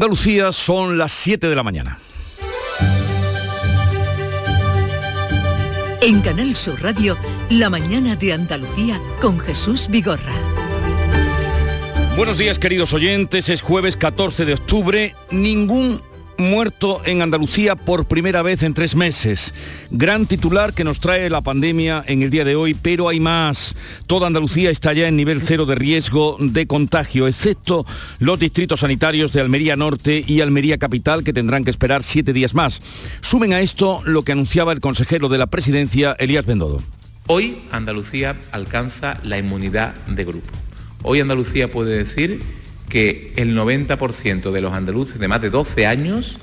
Andalucía son las 7 de la mañana. En Canal Sur Radio, La mañana de Andalucía con Jesús Vigorra. Buenos días queridos oyentes, es jueves 14 de octubre, ningún muerto en Andalucía por primera vez en tres meses. Gran titular que nos trae la pandemia en el día de hoy, pero hay más. Toda Andalucía está ya en nivel cero de riesgo de contagio, excepto los distritos sanitarios de Almería Norte y Almería Capital, que tendrán que esperar siete días más. Sumen a esto lo que anunciaba el consejero de la presidencia, Elías Bendodo. Hoy Andalucía alcanza la inmunidad de grupo. Hoy Andalucía puede decir que el 90% de los andaluces de más de 12 años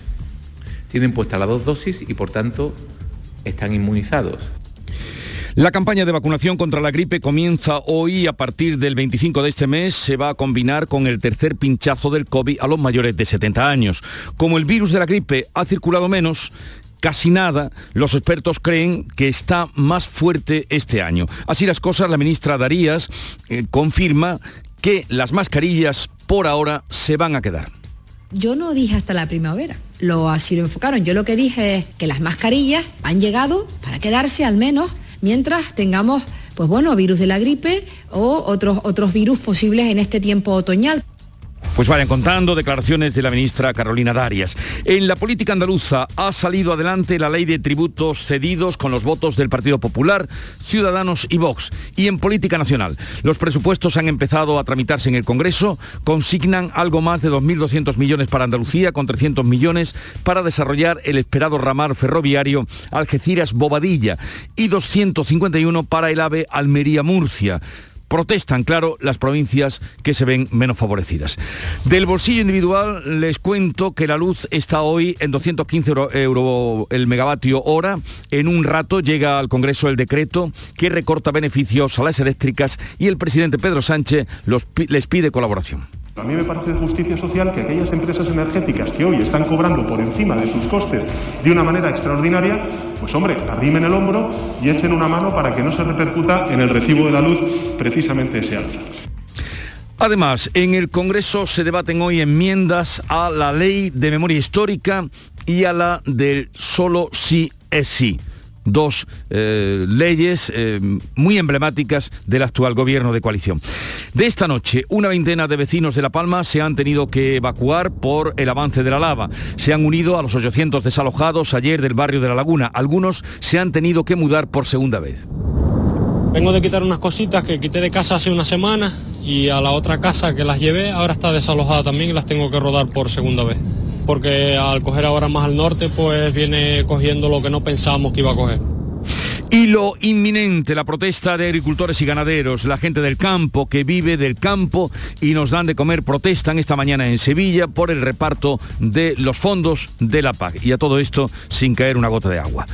tienen puestas las dos dosis y por tanto están inmunizados. La campaña de vacunación contra la gripe comienza hoy a partir del 25 de este mes. Se va a combinar con el tercer pinchazo del COVID a los mayores de 70 años. Como el virus de la gripe ha circulado menos, casi nada, los expertos creen que está más fuerte este año. Así las cosas, la ministra Darías eh, confirma que las mascarillas por ahora se van a quedar. Yo no dije hasta la primavera, lo así lo enfocaron. Yo lo que dije es que las mascarillas han llegado para quedarse al menos mientras tengamos, pues bueno, virus de la gripe o otros, otros virus posibles en este tiempo otoñal. Pues vayan contando declaraciones de la ministra Carolina Darias. En la política andaluza ha salido adelante la ley de tributos cedidos con los votos del Partido Popular, Ciudadanos y Vox. Y en política nacional, los presupuestos han empezado a tramitarse en el Congreso, consignan algo más de 2.200 millones para Andalucía, con 300 millones para desarrollar el esperado ramal ferroviario Algeciras-Bobadilla y 251 para el AVE Almería-Murcia protestan, claro, las provincias que se ven menos favorecidas. Del bolsillo individual les cuento que la luz está hoy en 215 euros el megavatio hora. En un rato llega al Congreso el decreto que recorta beneficios a las eléctricas y el presidente Pedro Sánchez les pide colaboración. A mí me parece de justicia social que aquellas empresas energéticas que hoy están cobrando por encima de sus costes de una manera extraordinaria, pues hombre, arrimen el hombro y echen una mano para que no se repercuta en el recibo de la luz precisamente ese alza. Además, en el Congreso se debaten hoy enmiendas a la ley de memoria histórica y a la del solo sí es sí dos eh, leyes eh, muy emblemáticas del actual gobierno de coalición. De esta noche, una veintena de vecinos de La Palma se han tenido que evacuar por el avance de la lava. Se han unido a los 800 desalojados ayer del barrio de La Laguna. Algunos se han tenido que mudar por segunda vez. Vengo de quitar unas cositas que quité de casa hace una semana y a la otra casa que las llevé ahora está desalojada también y las tengo que rodar por segunda vez porque al coger ahora más al norte, pues viene cogiendo lo que no pensábamos que iba a coger. Y lo inminente, la protesta de agricultores y ganaderos, la gente del campo que vive del campo y nos dan de comer, protestan esta mañana en Sevilla por el reparto de los fondos de la PAC. Y a todo esto sin caer una gota de agua.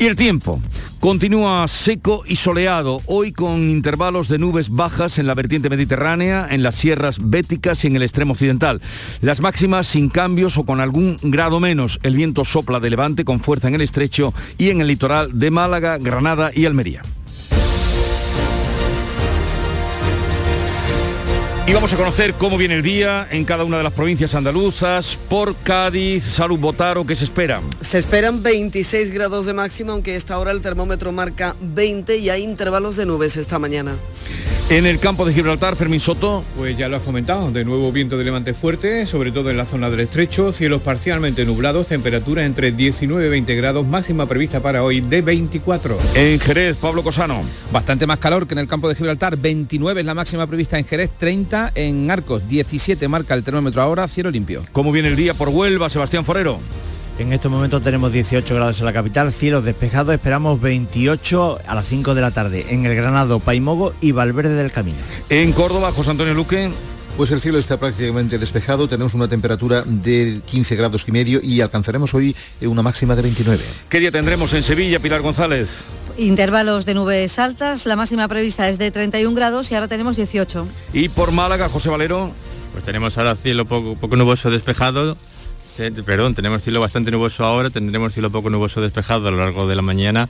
Y el tiempo continúa seco y soleado, hoy con intervalos de nubes bajas en la vertiente mediterránea, en las sierras béticas y en el extremo occidental. Las máximas sin cambios o con algún grado menos. El viento sopla de levante con fuerza en el estrecho y en el litoral de Málaga, Granada y Almería. Y vamos a conocer cómo viene el día en cada una de las provincias andaluzas. Por Cádiz, Salud Botaro, ¿qué se espera? Se esperan 26 grados de máxima, aunque esta hora el termómetro marca 20 y hay intervalos de nubes esta mañana. En el campo de Gibraltar, Fermín Soto. Pues ya lo has comentado, de nuevo viento de levante fuerte, sobre todo en la zona del estrecho, cielos parcialmente nublados, temperatura entre 19 y 20 grados, máxima prevista para hoy de 24. En Jerez, Pablo Cosano. Bastante más calor que en el campo de Gibraltar, 29 es la máxima prevista en Jerez, 30 en Arcos, 17 marca el termómetro ahora, cielo limpio. ¿Cómo viene el día por Huelva, Sebastián Forero? En estos momentos tenemos 18 grados en la capital, cielos despejados, esperamos 28 a las 5 de la tarde en el Granado, Paimogo y Valverde del Camino. En Córdoba, José Antonio Luque. Pues el cielo está prácticamente despejado, tenemos una temperatura de 15 grados y medio y alcanzaremos hoy una máxima de 29. ¿Qué día tendremos en Sevilla, Pilar González? Intervalos de nubes altas, la máxima prevista es de 31 grados y ahora tenemos 18. ¿Y por Málaga, José Valero? Pues tenemos ahora cielo poco, poco nuboso despejado, perdón, tenemos cielo bastante nuboso ahora, tendremos cielo poco nuboso despejado a lo largo de la mañana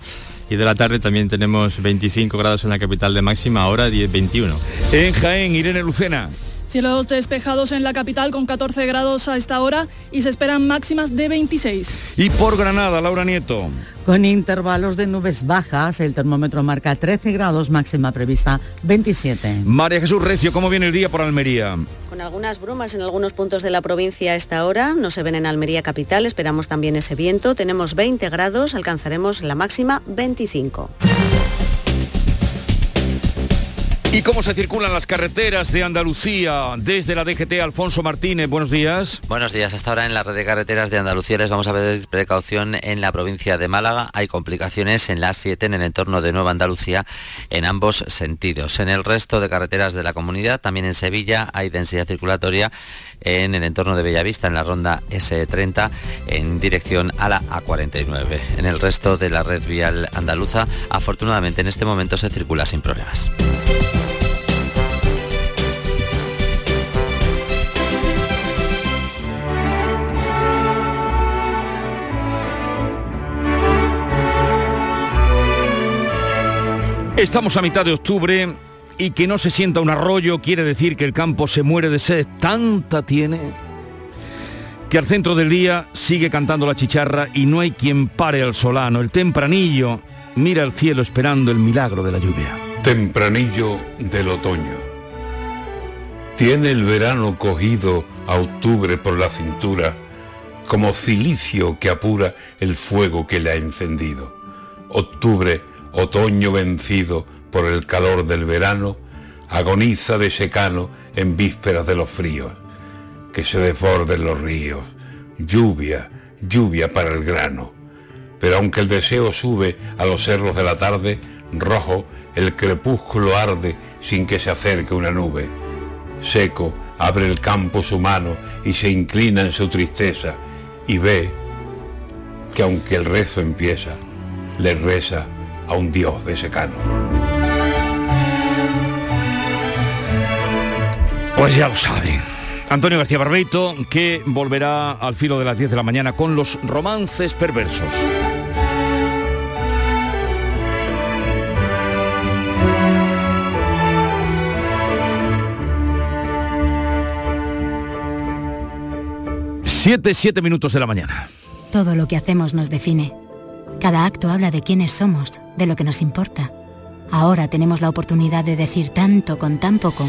y de la tarde también tenemos 25 grados en la capital de máxima, ahora 10, 21. En Jaén, Irene Lucena. Cielos despejados en la capital con 14 grados a esta hora y se esperan máximas de 26. Y por Granada, Laura Nieto. Con intervalos de nubes bajas, el termómetro marca 13 grados, máxima prevista 27. María Jesús Recio, ¿cómo viene el día por Almería? Con algunas brumas en algunos puntos de la provincia a esta hora, no se ven en Almería capital, esperamos también ese viento, tenemos 20 grados, alcanzaremos la máxima 25. ¿Y cómo se circulan las carreteras de Andalucía desde la DGT? Alfonso Martínez, buenos días. Buenos días. Hasta ahora en la red de carreteras de Andalucía les vamos a ver precaución en la provincia de Málaga. Hay complicaciones en la 7 en el entorno de Nueva Andalucía en ambos sentidos. En el resto de carreteras de la comunidad, también en Sevilla, hay densidad circulatoria en el entorno de Bellavista, en la ronda S30, en dirección a la A49. En el resto de la red vial andaluza, afortunadamente en este momento se circula sin problemas. Estamos a mitad de octubre y que no se sienta un arroyo quiere decir que el campo se muere de sed. Tanta tiene que al centro del día sigue cantando la chicharra y no hay quien pare al solano. El tempranillo mira al cielo esperando el milagro de la lluvia. Tempranillo del otoño. Tiene el verano cogido a octubre por la cintura como cilicio que apura el fuego que le ha encendido. Octubre otoño vencido por el calor del verano, agoniza de secano en vísperas de los fríos, que se desborden los ríos, lluvia, lluvia para el grano. Pero aunque el deseo sube a los cerros de la tarde, rojo, el crepúsculo arde sin que se acerque una nube. Seco, abre el campo su mano y se inclina en su tristeza y ve que aunque el rezo empieza, le reza a un dios de secano. Pues ya lo saben. Antonio García Barbeito, que volverá al filo de las 10 de la mañana con los romances perversos. Siete, siete minutos de la mañana. Todo lo que hacemos nos define. Cada acto habla de quiénes somos, de lo que nos importa. Ahora tenemos la oportunidad de decir tanto con tan poco.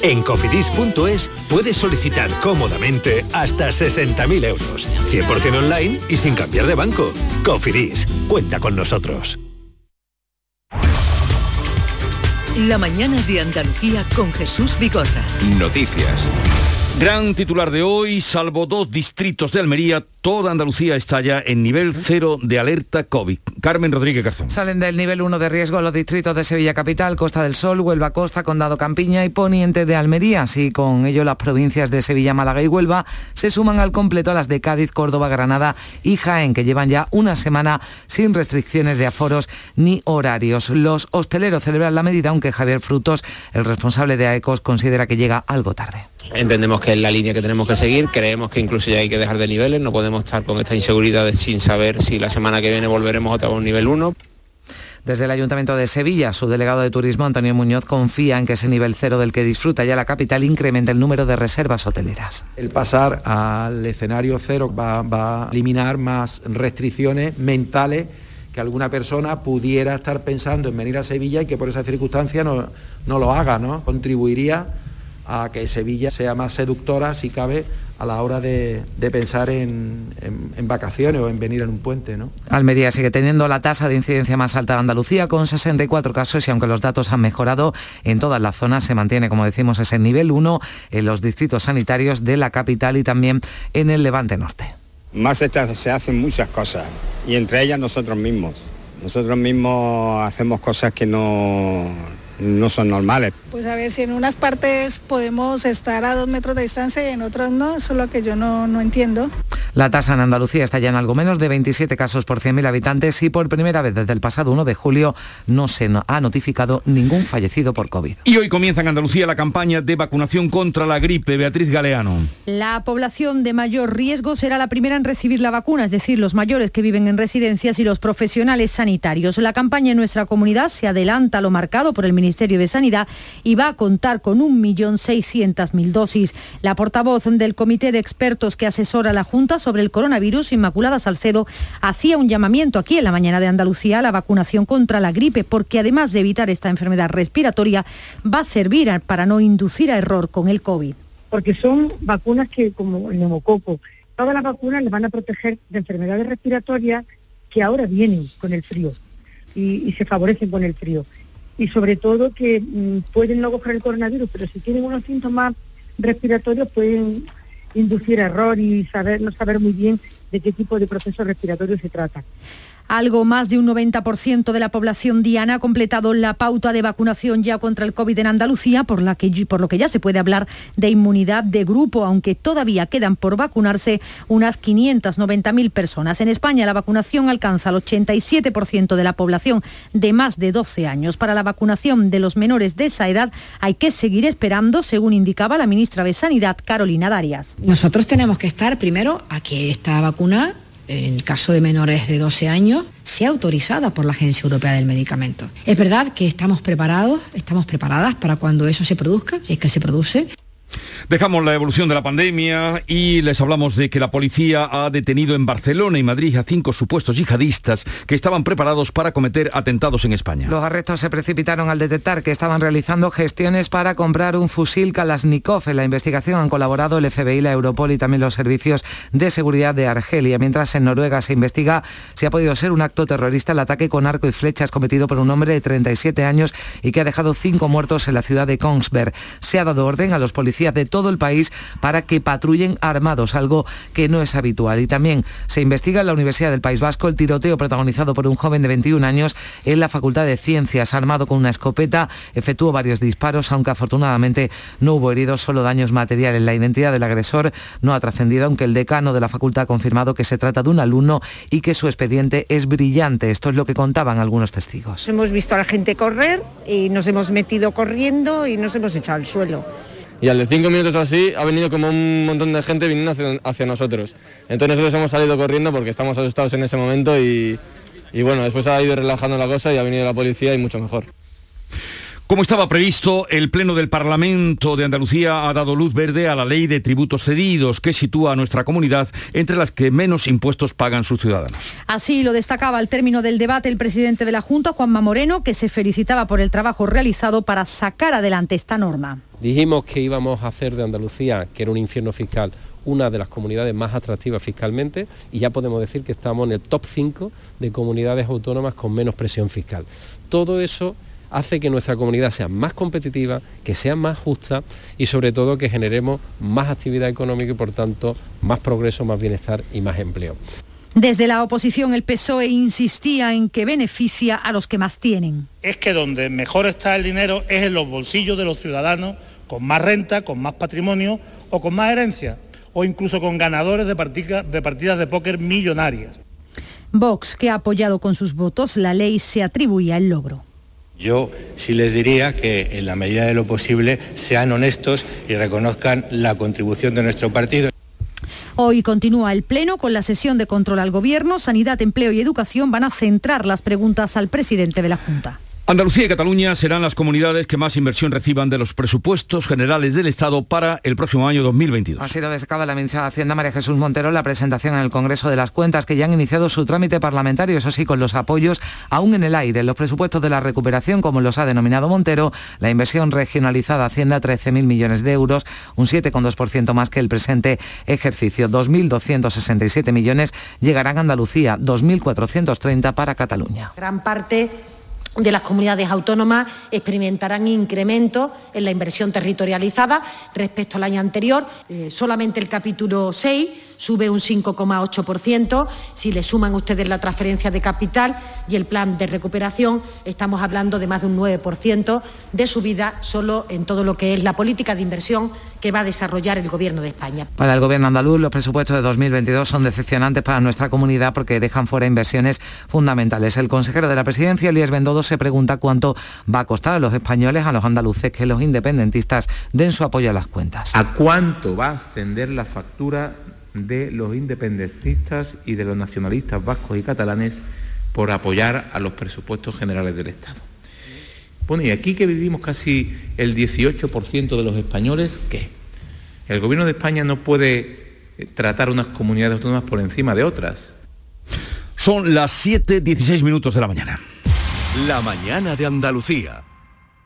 En cofidis.es puedes solicitar cómodamente hasta 60.000 euros, 100% online y sin cambiar de banco. Cofidis, cuenta con nosotros. La mañana de Andalucía con Jesús Vigorra. Noticias. Gran titular de hoy, salvo dos distritos de Almería, toda Andalucía está ya en nivel cero de alerta COVID. Carmen Rodríguez Garzón. Salen del nivel 1 de riesgo los distritos de Sevilla Capital, Costa del Sol, Huelva Costa, Condado Campiña y Poniente de Almería. Así con ello las provincias de Sevilla, Málaga y Huelva se suman al completo a las de Cádiz, Córdoba, Granada y Jaén, que llevan ya una semana sin restricciones de aforos ni horarios. Los hosteleros celebran la medida, aunque Javier Frutos, el responsable de AECOS, considera que llega algo tarde. Entendemos que es la línea que tenemos que seguir, creemos que incluso ya hay que dejar de niveles, no podemos estar con esta inseguridad sin saber si la semana que viene volveremos otra vez a un nivel 1. Desde el Ayuntamiento de Sevilla, su delegado de Turismo, Antonio Muñoz, confía en que ese nivel cero del que disfruta ya la capital incremente el número de reservas hoteleras. El pasar al escenario cero va, va a eliminar más restricciones mentales que alguna persona pudiera estar pensando en venir a Sevilla y que por esa circunstancia no, no lo haga, ¿no? Contribuiría a que Sevilla sea más seductora, si cabe, a la hora de, pensar en, vacaciones o en venir en un puente. ¿no? Almería sigue teniendo la tasa de incidencia más alta de Andalucía con 64 casos y aunque los datos han mejorado en todas las zonas se mantiene, como decimos, ese nivel 1 en los distritos sanitarios de la capital y también en el Levante Norte. Más se hacen muchas cosas y entre ellas nosotros mismos. Nosotros mismos hacemos cosas que no, no son normales. Pues a ver si en unas partes podemos estar a dos metros de distancia y en otras no, eso es lo que yo no, no entiendo. La tasa en Andalucía está ya en algo menos de 27 casos por 100.000 habitantes y por primera vez desde el pasado 1 de julio no se ha notificado ningún fallecido por COVID. Y hoy comienza en Andalucía la campaña de vacunación contra la gripe. Beatriz Galeano. La población de mayor riesgo será la primera en recibir la vacuna, es decir, los mayores que viven en residencias y los profesionales sanitarios. La campaña en nuestra comunidad se adelanta a lo marcado por el Ministerio de Sanidad y va a contar con 1.600.000 dosis. La portavoz del Comité de Expertos que asesora la Junta sobre el coronavirus, Inmaculada Salcedo, hacía un llamamiento aquí en la mañana de Andalucía a la vacunación contra la gripe, porque además de evitar esta enfermedad respiratoria, va a servir para no inducir a error con el COVID. Porque son vacunas que, como el neumococo, todas las vacunas les van a proteger de enfermedades respiratorias que ahora vienen con el frío y se favorecen con el frío y sobre todo que mm, pueden no coger el coronavirus, pero si tienen unos síntomas respiratorios pueden inducir error y saber no saber muy bien de qué tipo de proceso respiratorio se trata. Algo más de un 90% de la población diana ha completado la pauta de vacunación ya contra el COVID en Andalucía, por, la que, por lo que ya se puede hablar de inmunidad de grupo, aunque todavía quedan por vacunarse unas 590.000 personas. En España la vacunación alcanza el 87% de la población de más de 12 años. Para la vacunación de los menores de esa edad hay que seguir esperando, según indicaba la ministra de Sanidad, Carolina Darias. Nosotros tenemos que estar primero a que esta vacuna en el caso de menores de 12 años, sea autorizada por la Agencia Europea del Medicamento. Es verdad que estamos preparados, estamos preparadas para cuando eso se produzca, si es que se produce, Dejamos la evolución de la pandemia y les hablamos de que la policía ha detenido en Barcelona y Madrid a cinco supuestos yihadistas que estaban preparados para cometer atentados en España. Los arrestos se precipitaron al detectar que estaban realizando gestiones para comprar un fusil Kalashnikov. En la investigación han colaborado el FBI, la Europol y también los servicios de seguridad de Argelia. Mientras en Noruega se investiga si ha podido ser un acto terrorista el ataque con arco y flechas cometido por un hombre de 37 años y que ha dejado cinco muertos en la ciudad de Kongsberg. Se ha dado orden a los policías de todo el país para que patrullen armados, algo que no es habitual. Y también se investiga en la Universidad del País Vasco el tiroteo protagonizado por un joven de 21 años en la Facultad de Ciencias, armado con una escopeta, efectuó varios disparos, aunque afortunadamente no hubo heridos, solo daños materiales. La identidad del agresor no ha trascendido, aunque el decano de la facultad ha confirmado que se trata de un alumno y que su expediente es brillante. Esto es lo que contaban algunos testigos. Hemos visto a la gente correr y nos hemos metido corriendo y nos hemos echado al suelo y al de cinco minutos así ha venido como un montón de gente viniendo hacia, nosotros. Entonces nosotros hemos salido corriendo porque estamos asustados en ese momento y bueno, después ha ido relajando la cosa y ha venido la policía y mucho mejor. Como estaba previsto, el Pleno del Parlamento de Andalucía ha dado luz verde a la ley de tributos cedidos que sitúa a nuestra comunidad entre las que menos impuestos pagan sus ciudadanos. Así lo destacaba al término del debate el presidente de la Junta, Juanma Moreno, que se felicitaba por el trabajo realizado para sacar adelante esta norma. Dijimos que íbamos a hacer de Andalucía, que era un infierno fiscal, una de las comunidades más atractivas fiscalmente y ya podemos decir que estamos en el top 5 de comunidades autónomas con menos presión fiscal. Todo eso hace que nuestra comunidad sea más competitiva, que sea más justa y sobre todo que generemos más actividad económica y por tanto más progreso, más bienestar y más empleo. Desde la oposición el PSOE insistía en que beneficia a los que más tienen. Es que donde mejor está el dinero es en los bolsillos de los ciudadanos con más renta, con más patrimonio o con más herencia o incluso con ganadores de, de partidas de póker millonarias. Vox, que ha apoyado con sus votos la ley, se atribuía el logro. Yo sí les diría que en la medida de lo posible sean honestos y reconozcan la contribución de nuestro partido. Hoy continúa el Pleno con la sesión de control al Gobierno. Sanidad, Empleo y Educación van a centrar las preguntas al presidente de la Junta. Andalucía y Cataluña serán las comunidades que más inversión reciban de los presupuestos generales del Estado para el próximo año 2022. Ha sido destacada la ministra de Hacienda María Jesús Montero la presentación en el Congreso de las Cuentas que ya han iniciado su trámite parlamentario, eso sí, con los apoyos aún en el aire. Los presupuestos de la recuperación, como los ha denominado Montero, la inversión regionalizada asciende a 13.000 millones de euros, un 7,2% más que el presente ejercicio. 2.267 millones llegarán a Andalucía, 2.430 para Cataluña. Gran parte de las comunidades autónomas experimentarán incrementos en la inversión territorializada respecto al año anterior. Eh, solamente el capítulo 6 sube un 5,8%. Si le suman ustedes la transferencia de capital y el plan de recuperación, estamos hablando de más de un 9% de subida solo en todo lo que es la política de inversión que va a desarrollar el Gobierno de España. Para el Gobierno andaluz, los presupuestos de 2022 son decepcionantes para nuestra comunidad porque dejan fuera inversiones fundamentales. El consejero de la Presidencia, Elías Bendodo, se pregunta cuánto va a costar a los españoles, a los andaluces, que los independentistas den su apoyo a las cuentas. ¿A cuánto va a ascender la factura de los independentistas y de los nacionalistas vascos y catalanes por apoyar a los presupuestos generales del Estado. Bueno, y aquí que vivimos casi el 18% de los españoles, ¿qué? El Gobierno de España no puede eh, tratar unas comunidades autónomas por encima de otras. Son las 7.16 minutos de la mañana. La mañana de Andalucía.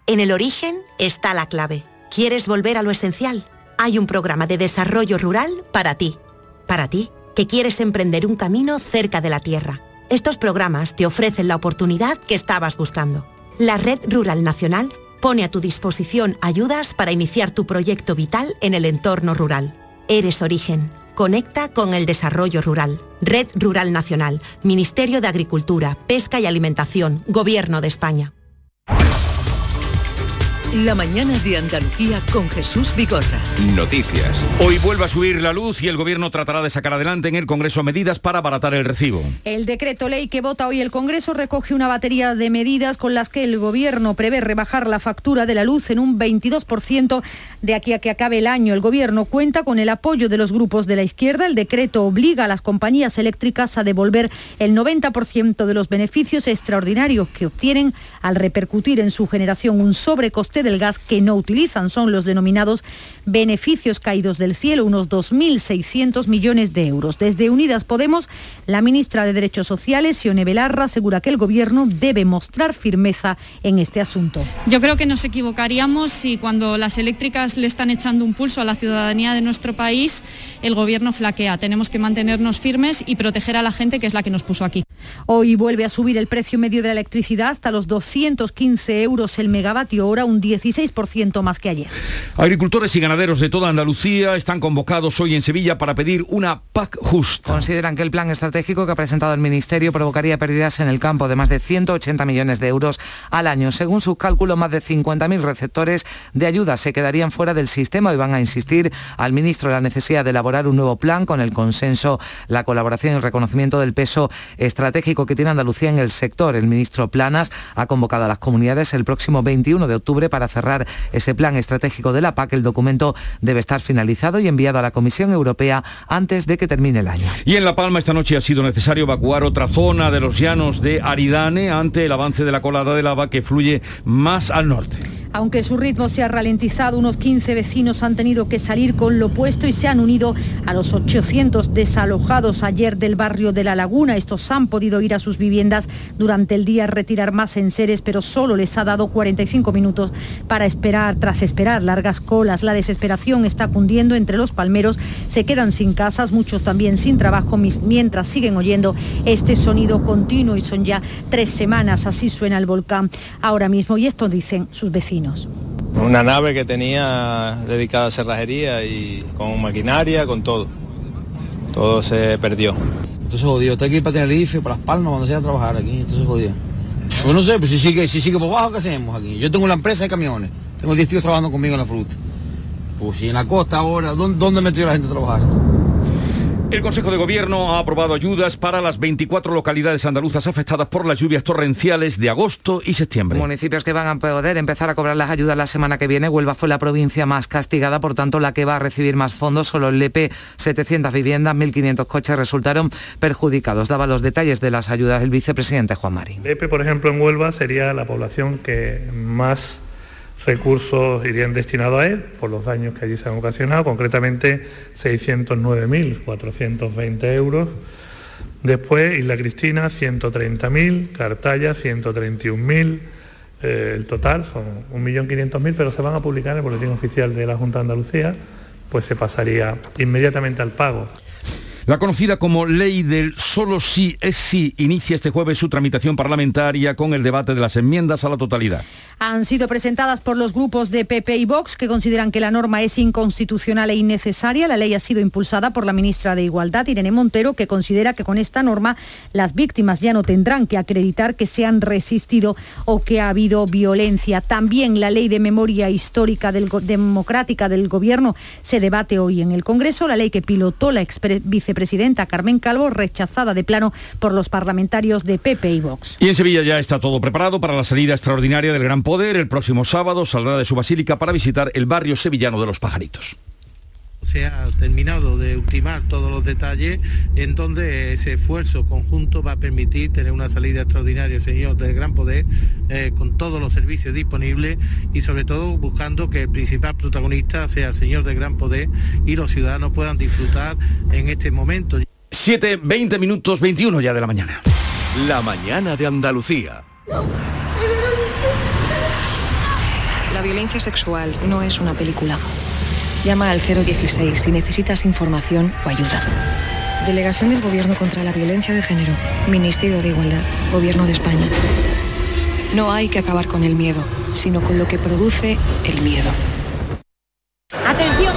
En el origen está la clave. ¿Quieres volver a lo esencial? Hay un programa de desarrollo rural para ti para ti, que quieres emprender un camino cerca de la tierra. Estos programas te ofrecen la oportunidad que estabas buscando. La Red Rural Nacional pone a tu disposición ayudas para iniciar tu proyecto vital en el entorno rural. Eres origen. Conecta con el desarrollo rural. Red Rural Nacional, Ministerio de Agricultura, Pesca y Alimentación, Gobierno de España. La mañana de Andalucía con Jesús Vigorra. Noticias. Hoy vuelve a subir la luz y el gobierno tratará de sacar adelante en el Congreso medidas para abaratar el recibo. El decreto ley que vota hoy el Congreso recoge una batería de medidas con las que el gobierno prevé rebajar la factura de la luz en un 22% de aquí a que acabe el año. El gobierno cuenta con el apoyo de los grupos de la izquierda. El decreto obliga a las compañías eléctricas a devolver el 90% de los beneficios extraordinarios que obtienen al repercutir en su generación un sobrecoste del gas que no utilizan. Son los denominados beneficios caídos del cielo, unos 2.600 millones de euros. Desde Unidas Podemos, la ministra de Derechos Sociales, Sione Belarra, asegura que el Gobierno debe mostrar firmeza en este asunto. Yo creo que nos equivocaríamos si cuando las eléctricas le están echando un pulso a la ciudadanía de nuestro país, el Gobierno flaquea. Tenemos que mantenernos firmes y proteger a la gente que es la que nos puso aquí. Hoy vuelve a subir el precio medio de la electricidad hasta los 215 euros el megavatio hora, un 16% más que ayer. Agricultores y ganaderos de toda Andalucía están convocados hoy en Sevilla para pedir una PAC justa. Consideran que el plan estratégico que ha presentado el Ministerio provocaría pérdidas en el campo de más de 180 millones de euros al año. Según sus cálculos, más de 50.000 receptores de ayuda se quedarían fuera del sistema y van a insistir al ministro la necesidad de elaborar un nuevo plan con el consenso, la colaboración y el reconocimiento del peso estratégico que tiene Andalucía en el sector. El ministro Planas ha convocado a las comunidades el próximo 21 de octubre para cerrar ese plan estratégico de la PAC. El documento debe estar finalizado y enviado a la Comisión Europea antes de que termine el año. Y en La Palma esta noche ha sido necesario evacuar otra zona de los llanos de Aridane ante el avance de la colada de lava que fluye más al norte. Aunque su ritmo se ha ralentizado, unos 15 vecinos han tenido que salir con lo opuesto y se han unido a los 800 desalojados ayer del barrio de La Laguna. Estos han podido ir a sus viviendas durante el día a retirar más enseres, pero solo les ha dado 45 minutos para esperar, tras esperar largas colas. La desesperación está cundiendo entre los palmeros, se quedan sin casas, muchos también sin trabajo, mientras siguen oyendo este sonido continuo y son ya tres semanas, así suena el volcán ahora mismo y esto dicen sus vecinos. Una nave que tenía dedicada a cerrajería y con maquinaria, con todo. Todo se perdió. Entonces jodido, está aquí para Tenerife, para Las Palmas, cuando se a trabajar aquí, entonces jodido. Pues no sé, pues si sigue, si sigue por abajo, ¿qué hacemos aquí? Yo tengo una empresa de camiones, tengo 10 tíos trabajando conmigo en la fruta. Pues si en la costa ahora, ¿dónde, dónde metió la gente a trabajar? El Consejo de Gobierno ha aprobado ayudas para las 24 localidades andaluzas afectadas por las lluvias torrenciales de agosto y septiembre. Municipios que van a poder empezar a cobrar las ayudas la semana que viene. Huelva fue la provincia más castigada, por tanto la que va a recibir más fondos. Solo el Lepe, 700 viviendas, 1.500 coches resultaron perjudicados. Daba los detalles de las ayudas el vicepresidente Juan Marín. Lepe, por ejemplo, en Huelva sería la población que más recursos irían destinados a él por los daños que allí se han ocasionado, concretamente 609.420 euros. Después Isla Cristina 130.000, Cartaya 131.000, eh, el total son 1.500.000, pero se van a publicar en el Boletín Oficial de la Junta de Andalucía, pues se pasaría inmediatamente al pago. La conocida como ley del solo sí es sí inicia este jueves su tramitación parlamentaria con el debate de las enmiendas a la totalidad. Han sido presentadas por los grupos de PP y Vox que consideran que la norma es inconstitucional e innecesaria. La ley ha sido impulsada por la ministra de Igualdad, Irene Montero, que considera que con esta norma las víctimas ya no tendrán que acreditar que se han resistido o que ha habido violencia. También la ley de memoria histórica democrática del Gobierno se debate hoy en el Congreso. La ley que pilotó la ex vicepresidenta Carmen Calvo, rechazada de plano por los parlamentarios de PP y Vox. Y en Sevilla ya está todo preparado para la salida extraordinaria del Gran Poder. El próximo sábado saldrá de su basílica para visitar el barrio sevillano de los pajaritos se ha terminado de ultimar todos los detalles en donde ese esfuerzo conjunto va a permitir tener una salida extraordinaria, señor del Gran Poder, eh, con todos los servicios disponibles y sobre todo buscando que el principal protagonista sea el señor del Gran Poder y los ciudadanos puedan disfrutar en este momento. 7, 20 minutos, 21 ya de la mañana. La mañana de Andalucía. La violencia sexual no es una película. Llama al 016 si necesitas información o ayuda. Delegación del Gobierno contra la Violencia de Género. Ministerio de Igualdad. Gobierno de España. No hay que acabar con el miedo, sino con lo que produce el miedo. Atención,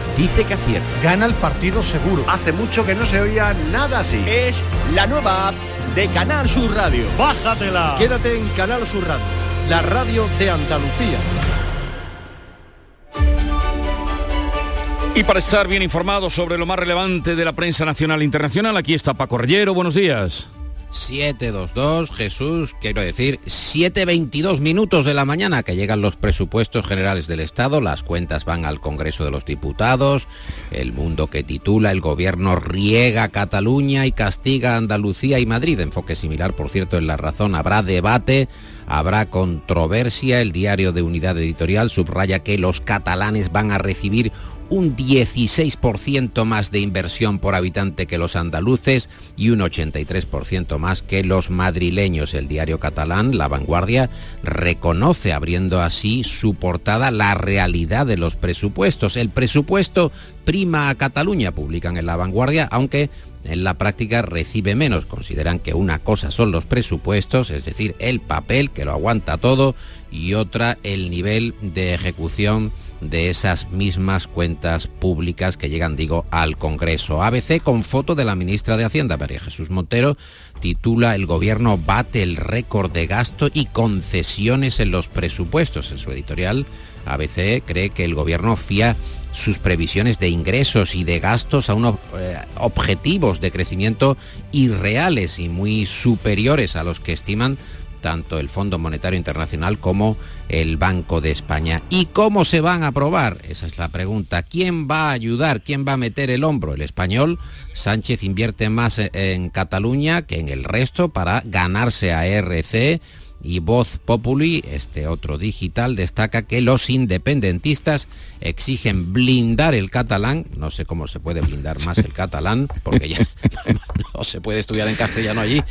dice que acierta. Gana el partido seguro. Hace mucho que no se oía nada así. Es la nueva app de Canal Sur Radio. Bájatela. Quédate en Canal Sur Radio, la radio de Andalucía. Y para estar bien informado sobre lo más relevante de la prensa nacional e internacional, aquí está Paco Rellero. Buenos días. 722, Jesús, quiero decir, 7.22 minutos de la mañana que llegan los presupuestos generales del Estado, las cuentas van al Congreso de los Diputados, el mundo que titula El gobierno riega Cataluña y castiga Andalucía y Madrid, enfoque similar, por cierto, en la razón, habrá debate, habrá controversia, el diario de Unidad Editorial subraya que los catalanes van a recibir un 16% más de inversión por habitante que los andaluces y un 83% más que los madrileños. El diario catalán La Vanguardia reconoce, abriendo así su portada, la realidad de los presupuestos. El presupuesto prima a Cataluña, publican en La Vanguardia, aunque en la práctica recibe menos. Consideran que una cosa son los presupuestos, es decir, el papel que lo aguanta todo, y otra el nivel de ejecución de esas mismas cuentas públicas que llegan, digo, al Congreso. ABC con foto de la ministra de Hacienda, María Jesús Montero, titula El gobierno bate el récord de gasto y concesiones en los presupuestos. En su editorial, ABC cree que el gobierno fía sus previsiones de ingresos y de gastos a unos eh, objetivos de crecimiento irreales y muy superiores a los que estiman tanto el Fondo Monetario Internacional como el Banco de España. ¿Y cómo se van a aprobar? Esa es la pregunta. ¿Quién va a ayudar? ¿Quién va a meter el hombro? ¿El español? Sánchez invierte más en Cataluña que en el resto para ganarse a RC y Voz Populi, este otro digital, destaca que los independentistas exigen blindar el catalán, no sé cómo se puede blindar más el catalán, porque ya no se puede estudiar en castellano allí,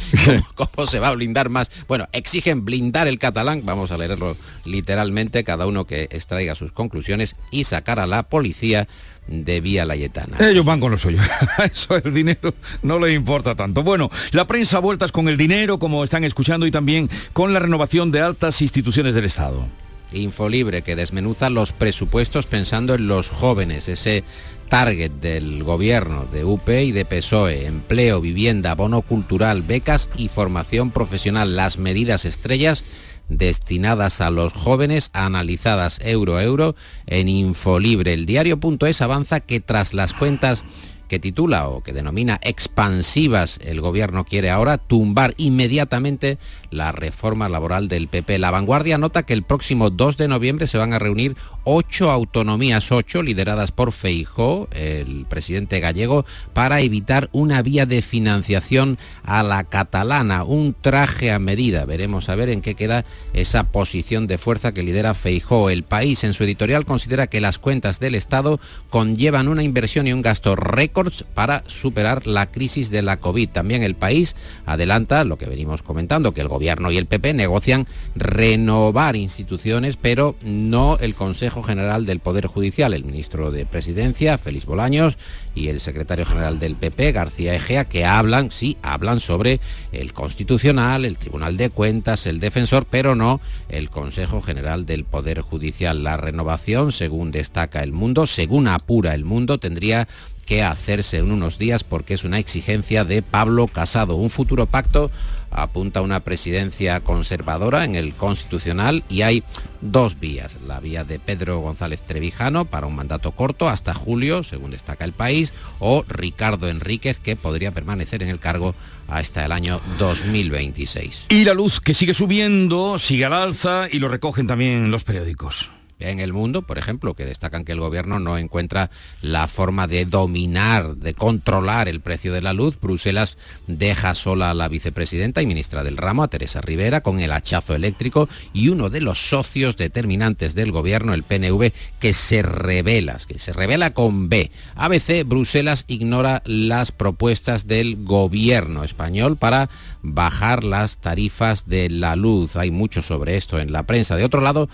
¿cómo, se va a blindar más? Bueno, exigen blindar el catalán, vamos a leerlo literalmente, cada uno que extraiga sus conclusiones y sacar a la policía de Vía Layetana. Ellos van con lo suyo. Eso el dinero no les importa tanto. Bueno, la prensa vueltas con el dinero, como están escuchando, y también con la renovación de altas instituciones del Estado. Infolibre, que desmenuza los presupuestos pensando en los jóvenes, ese target del gobierno de UP y de PSOE, empleo, vivienda, bono cultural, becas y formación profesional, las medidas estrellas destinadas a los jóvenes analizadas euro a euro en Infolibre. El diario.es avanza que tras las cuentas que titula o que denomina expansivas, el gobierno quiere ahora tumbar inmediatamente la reforma laboral del PP. La vanguardia nota que el próximo 2 de noviembre se van a reunir ocho autonomías, ocho lideradas por Feijó, el presidente gallego, para evitar una vía de financiación a la catalana, un traje a medida. Veremos a ver en qué queda esa posición de fuerza que lidera Feijó. El país en su editorial considera que las cuentas del Estado conllevan una inversión y un gasto récords para superar la crisis de la COVID. También el país adelanta lo que venimos comentando, que el gobierno y el PP negocian renovar instituciones, pero no el Consejo General del Poder Judicial, el ministro de Presidencia, Félix Bolaños, y el secretario general del PP, García Egea, que hablan, sí, hablan sobre el Constitucional, el Tribunal de Cuentas, el Defensor, pero no el Consejo General del Poder Judicial. La renovación, según destaca el mundo, según apura el mundo, tendría que hacerse en unos días porque es una exigencia de Pablo Casado. Un futuro pacto apunta a una presidencia conservadora en el Constitucional y hay dos vías. La vía de Pedro González Trevijano para un mandato corto hasta julio, según destaca el país, o Ricardo Enríquez, que podría permanecer en el cargo hasta el año 2026. Y la luz que sigue subiendo, sigue al alza y lo recogen también los periódicos en el mundo, por ejemplo, que destacan que el gobierno no encuentra la forma de dominar, de controlar el precio de la luz. Bruselas deja sola a la vicepresidenta y ministra del ramo, a Teresa Rivera, con el hachazo eléctrico y uno de los socios determinantes del gobierno, el PNV, que se revela, que se revela con B. ABC, Bruselas ignora las propuestas del gobierno español para bajar las tarifas de la luz. Hay mucho sobre esto en la prensa. De otro lado,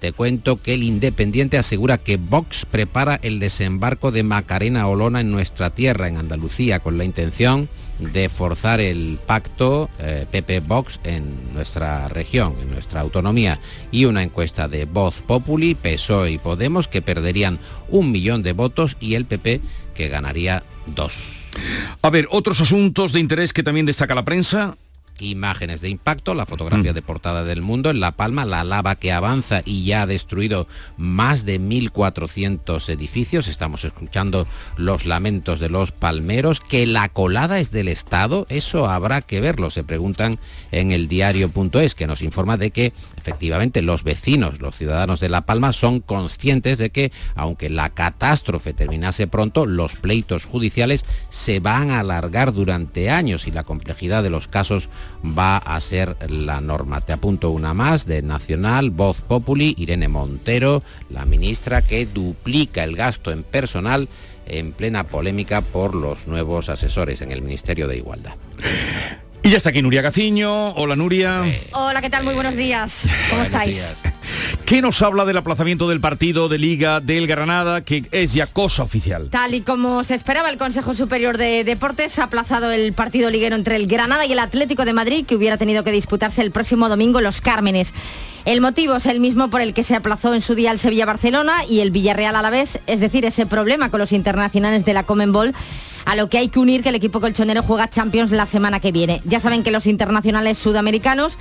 te cuento que el Independiente asegura que Vox prepara el desembarco de Macarena Olona en nuestra tierra, en Andalucía, con la intención de forzar el pacto PP eh, Vox en nuestra región, en nuestra autonomía. Y una encuesta de Voz Populi, PSOE y Podemos que perderían un millón de votos y el PP que ganaría dos. A ver, otros asuntos de interés que también destaca la prensa imágenes de impacto, la fotografía mm. de portada del mundo, en La Palma la lava que avanza y ya ha destruido más de 1.400 edificios, estamos escuchando los lamentos de los palmeros, que la colada es del Estado, eso habrá que verlo, se preguntan en el diario.es, que nos informa de que efectivamente los vecinos, los ciudadanos de La Palma son conscientes de que aunque la catástrofe terminase pronto, los pleitos judiciales se van a alargar durante años y la complejidad de los casos va a ser la norma. Te apunto una más de Nacional, Voz Populi, Irene Montero, la ministra que duplica el gasto en personal en plena polémica por los nuevos asesores en el Ministerio de Igualdad. Y ya está aquí Nuria Gaciño. Hola Nuria. Hola, ¿qué tal? Muy buenos días. ¿Cómo estáis? ¿Qué nos habla del aplazamiento del partido de Liga del Granada, que es ya cosa oficial? Tal y como se esperaba, el Consejo Superior de Deportes ha aplazado el partido liguero entre el Granada y el Atlético de Madrid, que hubiera tenido que disputarse el próximo domingo en Los Cármenes. El motivo es el mismo por el que se aplazó en su día el Sevilla-Barcelona y el Villarreal a la vez, es decir, ese problema con los internacionales de la Comenbol a lo que hay que unir que el equipo colchonero juega Champions la semana que viene. Ya saben que los internacionales sudamericanos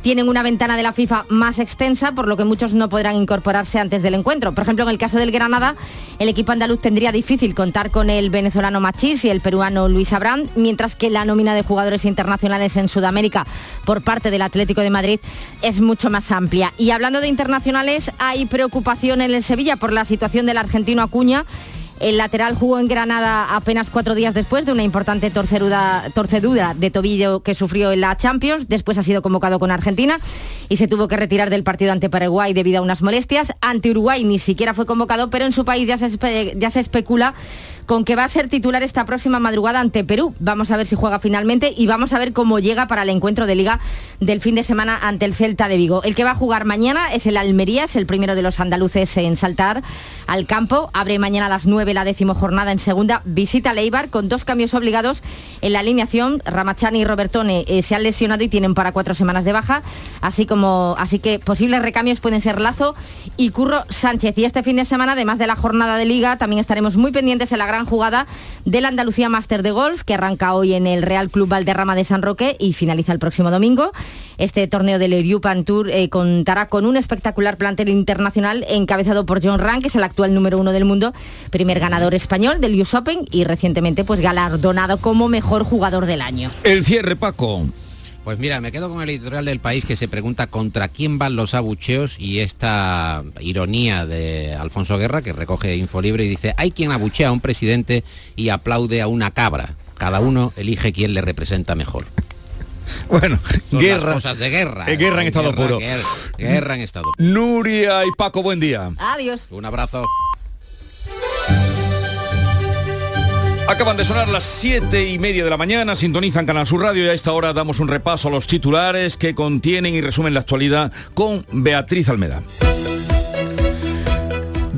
tienen una ventana de la FIFA más extensa, por lo que muchos no podrán incorporarse antes del encuentro. Por ejemplo, en el caso del Granada, el equipo andaluz tendría difícil contar con el venezolano Machís y el peruano Luis Abrán, mientras que la nómina de jugadores internacionales en Sudamérica por parte del Atlético de Madrid es mucho más amplia. Y hablando de internacionales, hay preocupación en el Sevilla por la situación del argentino Acuña el lateral jugó en Granada apenas cuatro días después de una importante torcedura de tobillo que sufrió en la Champions. Después ha sido convocado con Argentina y se tuvo que retirar del partido ante Paraguay debido a unas molestias. Ante Uruguay ni siquiera fue convocado, pero en su país ya se, ya se especula con que va a ser titular esta próxima madrugada ante Perú. Vamos a ver si juega finalmente y vamos a ver cómo llega para el encuentro de liga del fin de semana ante el Celta de Vigo. El que va a jugar mañana es el Almería, es el primero de los andaluces en saltar al campo. Abre mañana a las 9 la décimo jornada en segunda. Visita Leibar con dos cambios obligados en la alineación. Ramachani y Robertone eh, se han lesionado y tienen para cuatro semanas de baja. Así como así que posibles recambios pueden ser Lazo y Curro Sánchez. Y este fin de semana, además de la jornada de liga, también estaremos muy pendientes en la gran jugada del Andalucía Master de Golf, que arranca hoy en el Real Club Valderrama de San Roque y finaliza el próximo domingo. Este torneo del European Tour eh, contará con un espectacular plantel internacional encabezado por John Rank, que es el actual número uno del mundo, primer ganador español del US Open y recientemente pues galardonado como mejor jugador del año. El cierre, Paco. Pues mira, me quedo con el editorial del país que se pregunta contra quién van los abucheos y esta ironía de Alfonso Guerra que recoge Infolibre y dice, hay quien abuchea a un presidente y aplaude a una cabra. Cada uno elige quién le representa mejor. Bueno, Son guerra. las cosas de guerra. Eh, guerra en estado Guerra, puro. Guerra, guerra en estado puro. Nuria y Paco, buen día. Adiós. Un abrazo. Acaban de sonar las siete y media de la mañana, sintonizan Canal Sur Radio y a esta hora damos un repaso a los titulares que contienen y resumen la actualidad con Beatriz Almeda.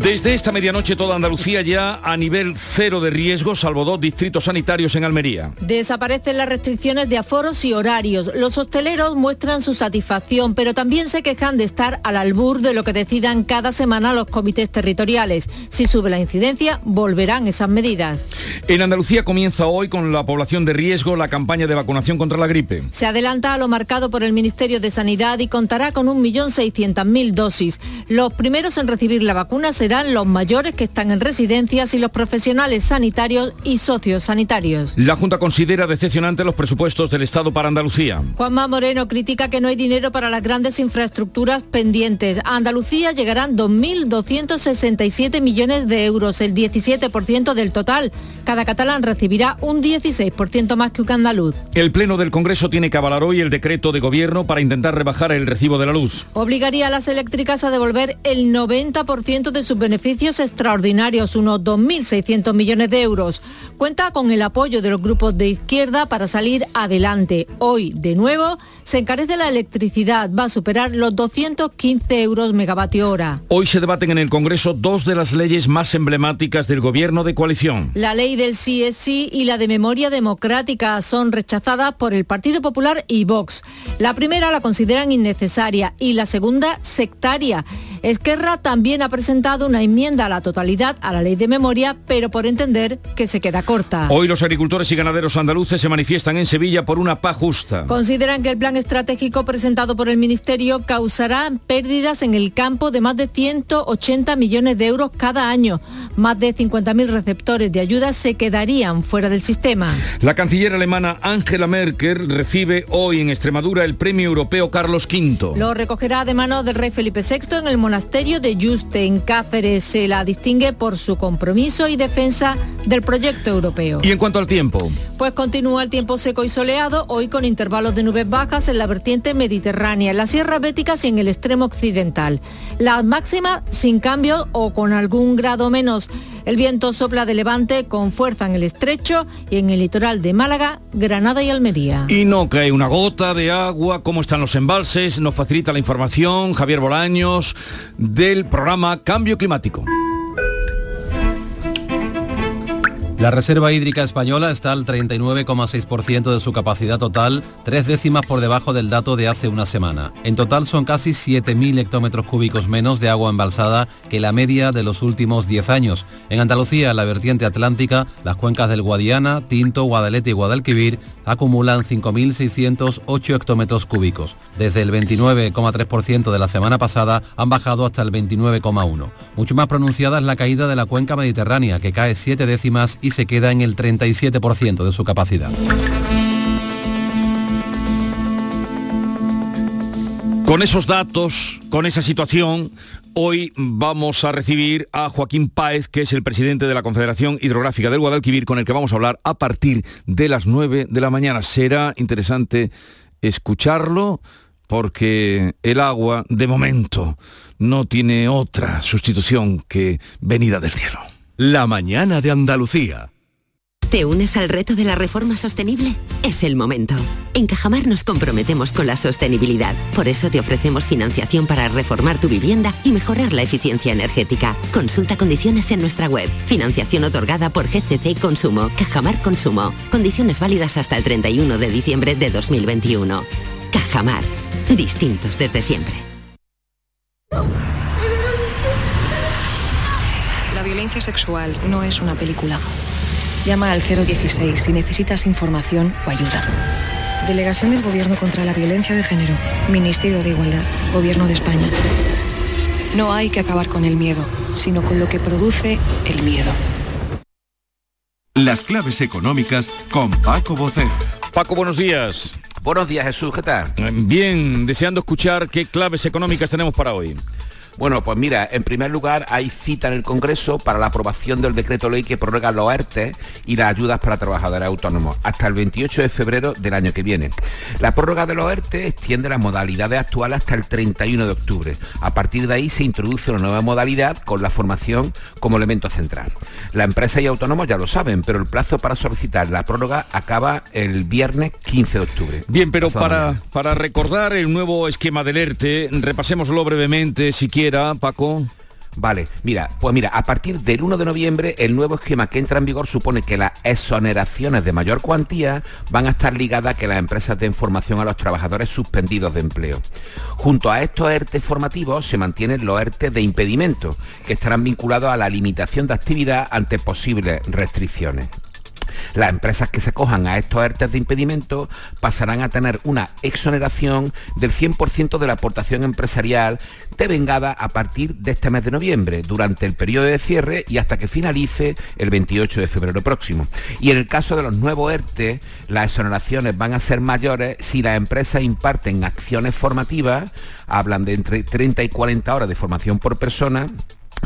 Desde esta medianoche toda Andalucía ya a nivel cero de riesgo, salvo dos distritos sanitarios en Almería. Desaparecen las restricciones de aforos y horarios. Los hosteleros muestran su satisfacción, pero también se quejan de estar al albur de lo que decidan cada semana los comités territoriales. Si sube la incidencia, volverán esas medidas. En Andalucía comienza hoy con la población de riesgo la campaña de vacunación contra la gripe. Se adelanta a lo marcado por el Ministerio de Sanidad y contará con 1.600.000 dosis. Los primeros en recibir la vacuna serán los mayores que están en residencias y los profesionales sanitarios y sociosanitarios. La Junta considera decepcionante los presupuestos del Estado para Andalucía. Juanma Moreno critica que no hay dinero para las grandes infraestructuras pendientes. A Andalucía llegarán 2.267 millones de euros, el 17% del total. Cada catalán recibirá un 16% más que un andaluz. El Pleno del Congreso tiene que avalar hoy el decreto de gobierno para intentar rebajar el recibo de la luz. Obligaría a las eléctricas a devolver el 90% de sus beneficios extraordinarios, unos 2.600 millones de euros. Cuenta con el apoyo de los grupos de izquierda para salir adelante. Hoy, de nuevo, se encarece la electricidad. Va a superar los 215 euros megavatio hora. Hoy se debaten en el Congreso dos de las leyes más emblemáticas del gobierno de coalición. La ley del sí es sí y la de memoria democrática son rechazadas por el Partido Popular y Vox. La primera la consideran innecesaria y la segunda sectaria. Esquerra también ha presentado una enmienda a la totalidad a la ley de memoria, pero por entender que se queda corta. Hoy los agricultores y ganaderos andaluces se manifiestan en Sevilla por una paz justa. Consideran que el plan estratégico presentado por el Ministerio causará pérdidas en el campo de más de 180 millones de euros cada año. Más de 50.000 receptores de ayudas se quedarían fuera del sistema. La canciller alemana Angela Merkel recibe hoy en Extremadura el Premio Europeo Carlos V. Lo recogerá de manos del rey Felipe VI en el monasterio de Yuste, en Cáceres. Se la distingue por su compromiso y defensa del proyecto europeo. Y en cuanto al tiempo, Pues continúa el tiempo seco y soleado, hoy con intervalos de nubes bajas en la vertiente mediterránea, en las sierras béticas y en el extremo occidental. La máxima sin cambio o con algún grado menos. El viento sopla de levante con fuerza en el estrecho y en el litoral de Málaga, Granada y Almería. y no cae una gota de agua, cómo están los embalses, nos facilita la información Javier Bolaños del programa Cambio Climático. La Reserva Hídrica Española está al 39,6% de su capacidad total, tres décimas por debajo del dato de hace una semana. En total son casi 7.000 hectómetros cúbicos menos de agua embalsada que la media de los últimos 10 años. En Andalucía, la vertiente atlántica, las cuencas del Guadiana, Tinto, Guadalete y Guadalquivir acumulan 5.608 hectómetros cúbicos. Desde el 29,3% de la semana pasada han bajado hasta el 29,1%. Mucho más pronunciada es la caída de la cuenca mediterránea, que cae 7 décimas y se queda en el 37% de su capacidad. Con esos datos, con esa situación, hoy vamos a recibir a Joaquín Páez, que es el presidente de la Confederación Hidrográfica del Guadalquivir, con el que vamos a hablar a partir de las 9 de la mañana. Será interesante escucharlo porque el agua, de momento, no tiene otra sustitución que venida del cielo. La mañana de Andalucía. ¿Te unes al reto de la reforma sostenible? Es el momento. En Cajamar nos comprometemos con la sostenibilidad. Por eso te ofrecemos financiación para reformar tu vivienda y mejorar la eficiencia energética. Consulta condiciones en nuestra web. Financiación otorgada por GCC Consumo. Cajamar Consumo. Condiciones válidas hasta el 31 de diciembre de 2021. Cajamar. Distintos desde siempre. Violencia sexual no es una película. Llama al 016 si necesitas información o ayuda. Delegación del Gobierno contra la Violencia de Género. Ministerio de Igualdad. Gobierno de España. No hay que acabar con el miedo, sino con lo que produce el miedo. Las claves económicas con Paco Bocet. Paco, buenos días. Buenos días, Jesús, ¿qué tal? Bien, deseando escuchar qué claves económicas tenemos para hoy. Bueno, pues mira, en primer lugar hay cita en el Congreso para la aprobación del decreto ley que prorroga los ERTE y las ayudas para trabajadores autónomos hasta el 28 de febrero del año que viene. La prórroga de los ERTE extiende las modalidades actuales hasta el 31 de octubre. A partir de ahí se introduce una nueva modalidad con la formación como elemento central. La empresa y autónomos ya lo saben, pero el plazo para solicitar la prórroga acaba el viernes 15 de octubre. Bien, pero para, para recordar el nuevo esquema del ERTE, repasémoslo brevemente si quiere Paco. Vale, mira, pues mira, a partir del 1 de noviembre el nuevo esquema que entra en vigor supone que las exoneraciones de mayor cuantía van a estar ligadas a que las empresas den formación a los trabajadores suspendidos de empleo. Junto a estos ERTE formativos se mantienen los ERTE de impedimento, que estarán vinculados a la limitación de actividad ante posibles restricciones. Las empresas que se cojan a estos ERTES de impedimento pasarán a tener una exoneración del 100% de la aportación empresarial devengada a partir de este mes de noviembre, durante el periodo de cierre y hasta que finalice el 28 de febrero próximo. Y en el caso de los nuevos ERTE, las exoneraciones van a ser mayores si las empresas imparten acciones formativas, hablan de entre 30 y 40 horas de formación por persona,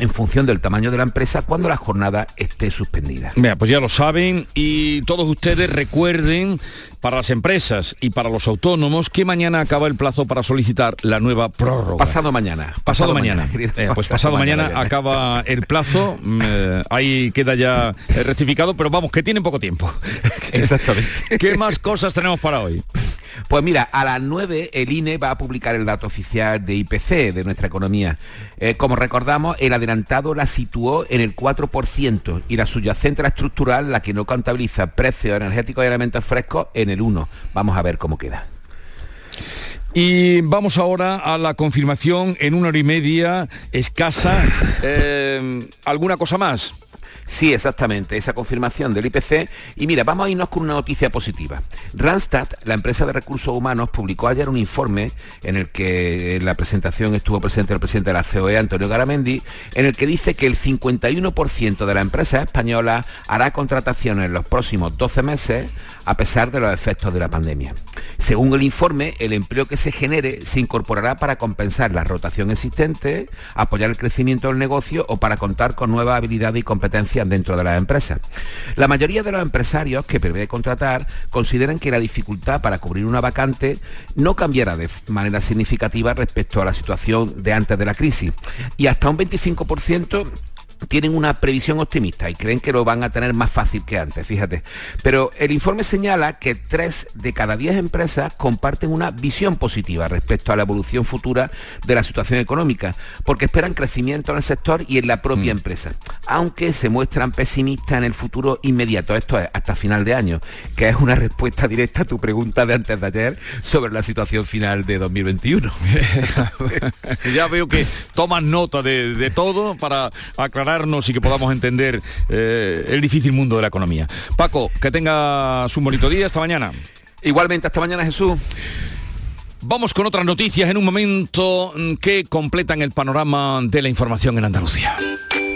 en función del tamaño de la empresa cuando la jornada esté suspendida. Mira, pues ya lo saben y todos ustedes recuerden para las empresas y para los autónomos que mañana acaba el plazo para solicitar la nueva prórroga. Pasado mañana. Pasado, mañana. Eh, pues pasado mañana, acaba el plazo. Mm, eh, ahí queda ya rectificado, pero vamos, que tienen poco tiempo. Exactamente. ¿Qué más cosas tenemos para hoy? Pues mira, a las 9 el INE va a publicar el dato oficial de IPC de nuestra economía. como recordamos, el adelantado la situó en el 4% y la subyacente, la estructural, la que no contabiliza precios energéticos y elementos frescos, en el 1. Vamos a ver cómo queda. Y vamos ahora a la confirmación en una hora y media escasa. Eh, ¿Alguna cosa más? Sí, exactamente, esa confirmación del IPC. Y mira, vamos a irnos con una noticia positiva. Randstad, la empresa de recursos humanos, publicó ayer un informe en el que en la presentación estuvo presente el presidente de la COE, Antonio Garamendi, en el que dice que el 51% de la empresa española hará contrataciones en los próximos 12 meses a pesar de los efectos de la pandemia. Según el informe, el empleo que se genere se incorporará para compensar la rotación existente, apoyar el crecimiento del negocio o para contar con nuevas habilidades y competencias dentro de las empresas. La mayoría de los empresarios que prevé contratar consideran que la dificultad para cubrir una vacante no cambiará de manera significativa respecto a la situación de antes de la crisis y hasta un 25% tienen una previsión optimista y creen que lo van a tener más fácil que antes, fíjate. Pero el informe señala que tres de cada diez empresas comparten una visión positiva respecto a la evolución futura de la situación económica, porque esperan crecimiento en el sector y en la propia Mm. empresa, aunque se muestran pesimistas en el futuro inmediato, esto es hasta final de año, que es una respuesta directa a tu pregunta de antes de ayer sobre la situación final de 2021. ya veo que toman nota de, de todo para y que podamos entender eh, el difícil mundo de la economía. Paco, que tenga su bonito día. Hasta mañana. Igualmente, hasta mañana Jesús. Vamos con otras noticias en un momento mm, que completan el panorama de la información en Andalucía.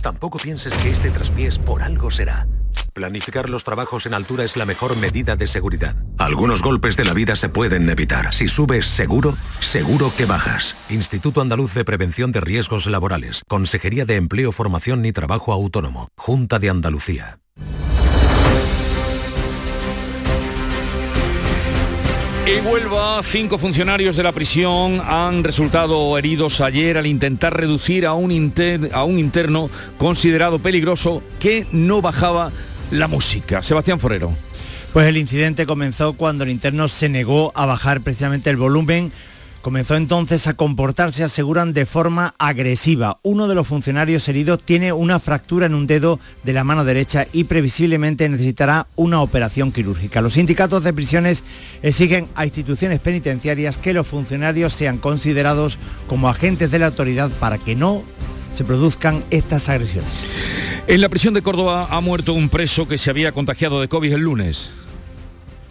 Tampoco pienses que este traspiés por algo será. Planificar los trabajos en altura es la mejor medida de seguridad. Algunos golpes de la vida se pueden evitar. Si subes seguro, seguro que bajas. Instituto Andaluz de Prevención de Riesgos Laborales. Consejería de Empleo, Formación y Trabajo Autónomo. Junta de Andalucía. En Huelva, cinco funcionarios de la prisión han resultado heridos ayer al intentar reducir a un, inter- a un interno considerado peligroso que no bajaba la música. Sebastián Forero. Pues el incidente comenzó cuando el interno se negó a bajar precisamente el volumen. Comenzó entonces a comportarse, aseguran, de forma agresiva. Uno de los funcionarios heridos tiene una fractura en un dedo de la mano derecha y previsiblemente necesitará una operación quirúrgica. Los sindicatos de prisiones exigen a instituciones penitenciarias que los funcionarios sean considerados como agentes de la autoridad para que no se produzcan estas agresiones. En la prisión de Córdoba ha muerto un preso que se había contagiado de COVID el lunes.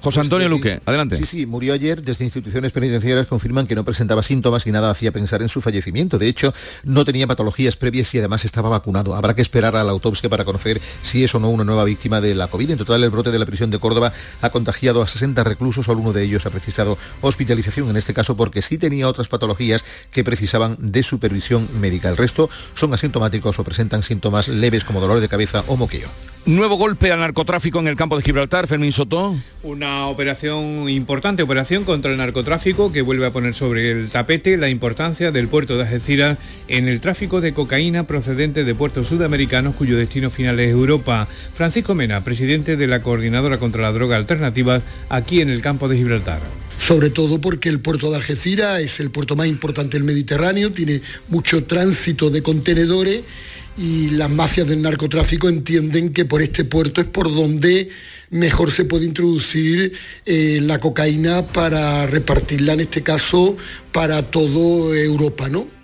José Antonio Luque, adelante. Sí, sí, murió ayer. Desde instituciones penitenciarias confirman que no presentaba síntomas y nada hacía pensar en su fallecimiento. De hecho, no tenía patologías previas y además estaba vacunado. Habrá que esperar a la autopsia para conocer si es o no una nueva víctima de la COVID. En total, el brote de la prisión de Córdoba ha contagiado a 60 reclusos. Solo uno de ellos ha precisado hospitalización, en este caso porque sí tenía otras patologías que precisaban de supervisión médica. El resto son asintomáticos o presentan síntomas leves como dolor de cabeza o moqueo. Nuevo golpe al narcotráfico en el campo de Gibraltar, Fermín Soto. Una operación importante, operación contra el narcotráfico que vuelve a poner sobre el tapete la importancia del puerto de Algeciras en el tráfico de cocaína procedente de puertos sudamericanos cuyo destino final es Europa. Francisco Mena, presidente de la Coordinadora contra la Droga Alternativa aquí en el campo de Gibraltar. sobre todo porque el puerto de Algeciras es el puerto más importante del Mediterráneo, tiene mucho tránsito de contenedores y las mafias del narcotráfico entienden que por este puerto es por donde mejor se puede introducir eh, la cocaína para repartirla, en este caso, para toda Europa, ¿no?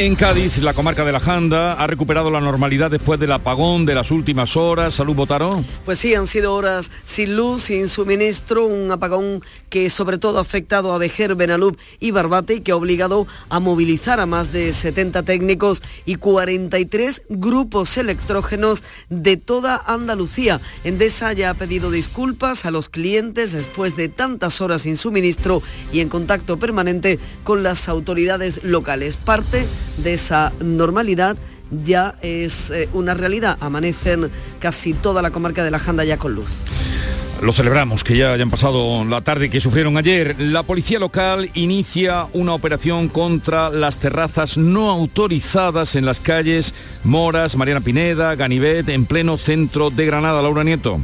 En Cádiz, la comarca de la Janda ha recuperado la normalidad después del apagón de las últimas horas. Salud, Botaro. Pues sí, han sido horas sin luz, sin suministro, un apagón que sobre todo ha afectado a Vejer, Benalub y Barbate y que ha obligado a movilizar a más de 70 técnicos y 43 grupos electrógenos de toda Andalucía. Endesa ya ha pedido disculpas a los clientes después de tantas horas sin suministro y en contacto permanente con las autoridades locales. Parte de esa normalidad ya es eh, una realidad. Amanecen casi toda la comarca de la Janda ya con luz. Lo celebramos, que ya hayan pasado la tarde que sufrieron ayer. La policía local inicia una operación contra las terrazas no autorizadas en las calles Moras, Mariana Pineda, Ganivet, en pleno centro de Granada. Laura Nieto.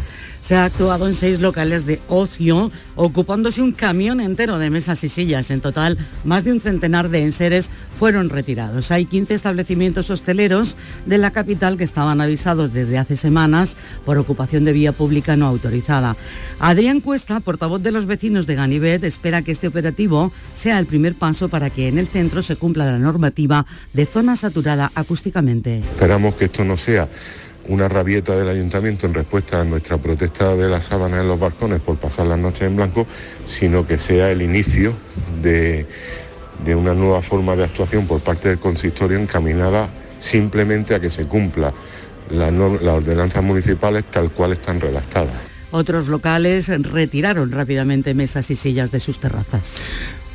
Se ha actuado en seis locales de ocio, ocupándose un camión entero de mesas y sillas. En total, más de un centenar de enseres fueron retirados. Hay 15 establecimientos hosteleros de la capital que estaban avisados desde hace semanas por ocupación de vía pública no autorizada. Adrián Cuesta, portavoz de los vecinos de Ganivet, espera que este operativo sea el primer paso para que en el centro se cumpla la normativa de zona saturada acústicamente. Esperamos que esto no sea una rabieta del ayuntamiento en respuesta a nuestra protesta de las sábanas en los balcones por pasar las noches en blanco, sino que sea el inicio de, de una nueva forma de actuación por parte del consistorio encaminada simplemente a que se cumpla las ordenanzas municipales tal cual están redactadas. Otros locales retiraron rápidamente mesas y sillas de sus terrazas.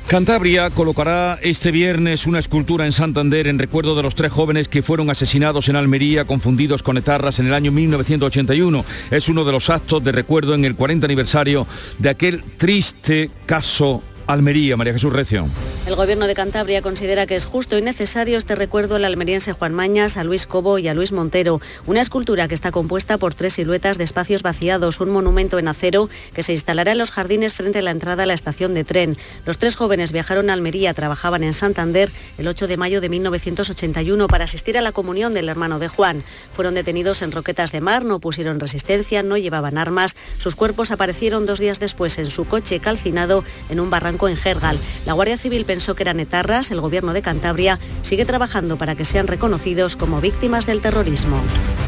Cantabria colocará este viernes una escultura en Santander en recuerdo de los tres jóvenes que fueron asesinados en Almería confundidos con etarras en el año 1981. Es uno de los actos de recuerdo en el 40 aniversario de aquel triste caso Almería, María Jesús Recio. El Gobierno de Cantabria considera que es justo y necesario este recuerdo al almeriense Juan Mañas, a Luis Cobo y a Luis Montero. Una escultura que está compuesta por tres siluetas de espacios vaciados, un monumento en acero que se instalará en los jardines frente a la entrada a la estación de tren. Los tres jóvenes viajaron a Almería, trabajaban en Santander el 8 de mayo de 1981 para asistir a la comunión del hermano de Juan. Fueron detenidos en Roquetas de Mar, no pusieron resistencia, no llevaban armas. Sus cuerpos aparecieron dos días después en su coche calcinado en un barranco en Gergal. La Guardia Civil pensó que eran etarras. El gobierno de Cantabria sigue trabajando para que sean reconocidos como víctimas del terrorismo.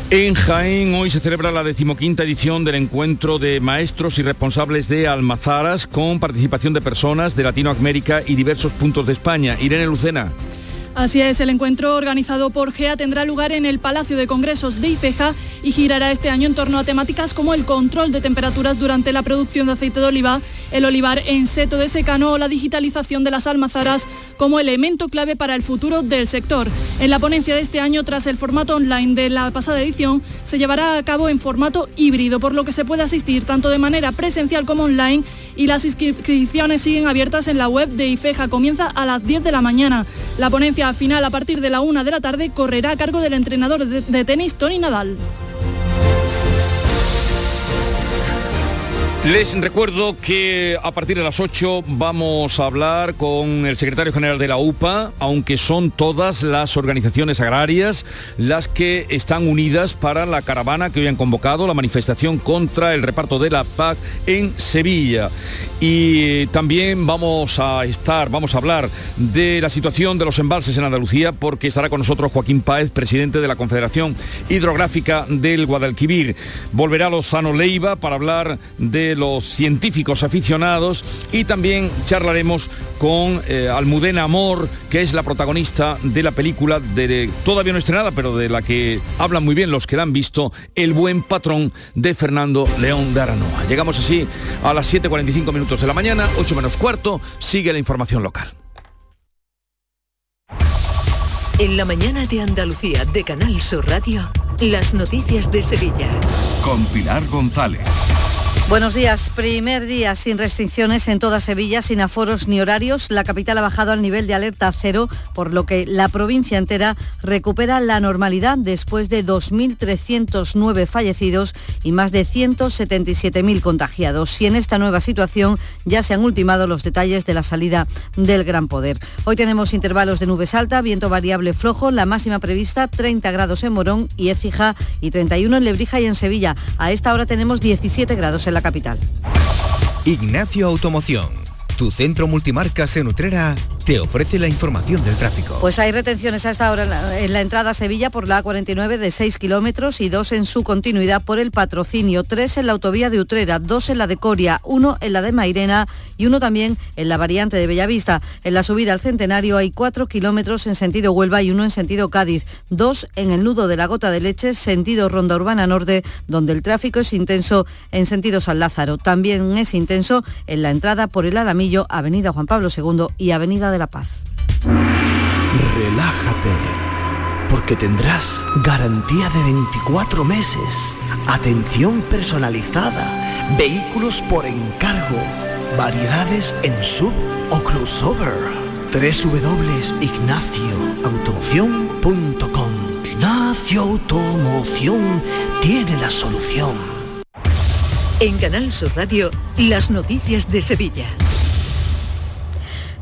En Jaén hoy se celebra la decimoquinta edición del encuentro de maestros y responsables de Almazaras con participación de personas de Latinoamérica y diversos puntos de España. Irene Lucena. Así es, el encuentro organizado por GEA tendrá lugar en el Palacio de Congresos de Ifeja y girará este año en torno a temáticas como el control de temperaturas durante la producción de aceite de oliva, el olivar en seto de secano o la digitalización de las almazaras como elemento clave para el futuro del sector. En la ponencia de este año, tras el formato online de la pasada edición, se llevará a cabo en formato híbrido, por lo que se puede asistir tanto de manera presencial como online y las inscripciones siguen abiertas en la web de IFEJA. Comienza a las 10 de la mañana. La ponencia final a partir de la 1 de la tarde correrá a cargo del entrenador de, tenis Tony Nadal. Les recuerdo que a partir de las 8 vamos a hablar con el secretario general de la UPA, aunque son todas las organizaciones agrarias las que están unidas para la caravana que hoy han convocado, la manifestación contra el reparto de la PAC en Sevilla. Y también vamos a estar, vamos a hablar de la situación de los embalses en Andalucía, porque estará con nosotros Joaquín Páez, presidente de la Confederación Hidrográfica del Guadalquivir. Volverá Lozano Leiva para hablar de los científicos aficionados y también charlaremos con eh, Almudena Amor, que es la protagonista de la película de todavía no estrenada, pero de la que hablan muy bien los que la han visto, El buen patrón de Fernando León de Aranoa. Llegamos así a las 7.45 minutos de la mañana, 8 menos cuarto, sigue la información local. En la mañana de Andalucía de Canal Sur Radio, las noticias de Sevilla. Con Pilar González. Buenos días. Primer día sin restricciones en toda Sevilla, sin aforos ni horarios. La capital ha bajado al nivel de alerta cero, por lo que la provincia entera recupera la normalidad después de 2.309 fallecidos y más de 177.000 contagiados. Y en esta nueva situación ya se han ultimado los detalles de la salida del Gran Poder. Hoy tenemos intervalos de nubes alta, viento variable flojo, la máxima prevista 30 grados en Morón y Écija y 31 en Lebrija y en Sevilla. A esta hora tenemos 17 grados en la capital. Ignacio Automoción, tu centro multimarcas en Utrera, te ofrece la información del tráfico. Pues hay retenciones a esta hora en la, en la entrada a Sevilla por la A49 de 6 kilómetros y dos en su continuidad por el patrocinio, tres en la autovía de Utrera, dos en la de Coria, uno en la de Mairena y uno también en la variante de Bellavista. En la subida al Centenario hay cuatro kilómetros en sentido Huelva y uno en sentido Cádiz, dos en el nudo de la Gota de Leche, sentido Ronda Urbana Norte, donde el tráfico es intenso en sentido San Lázaro. También es intenso en la entrada por el Alamillo, Avenida Juan Pablo II y Avenida de la Paz. Relájate, porque tendrás garantía de 24 meses, atención personalizada, vehículos por encargo, variedades en sub o crossover. www.ignacioautomoción.com Ignacio Automoción tiene la solución. En Canal Sur Radio, las noticias de Sevilla.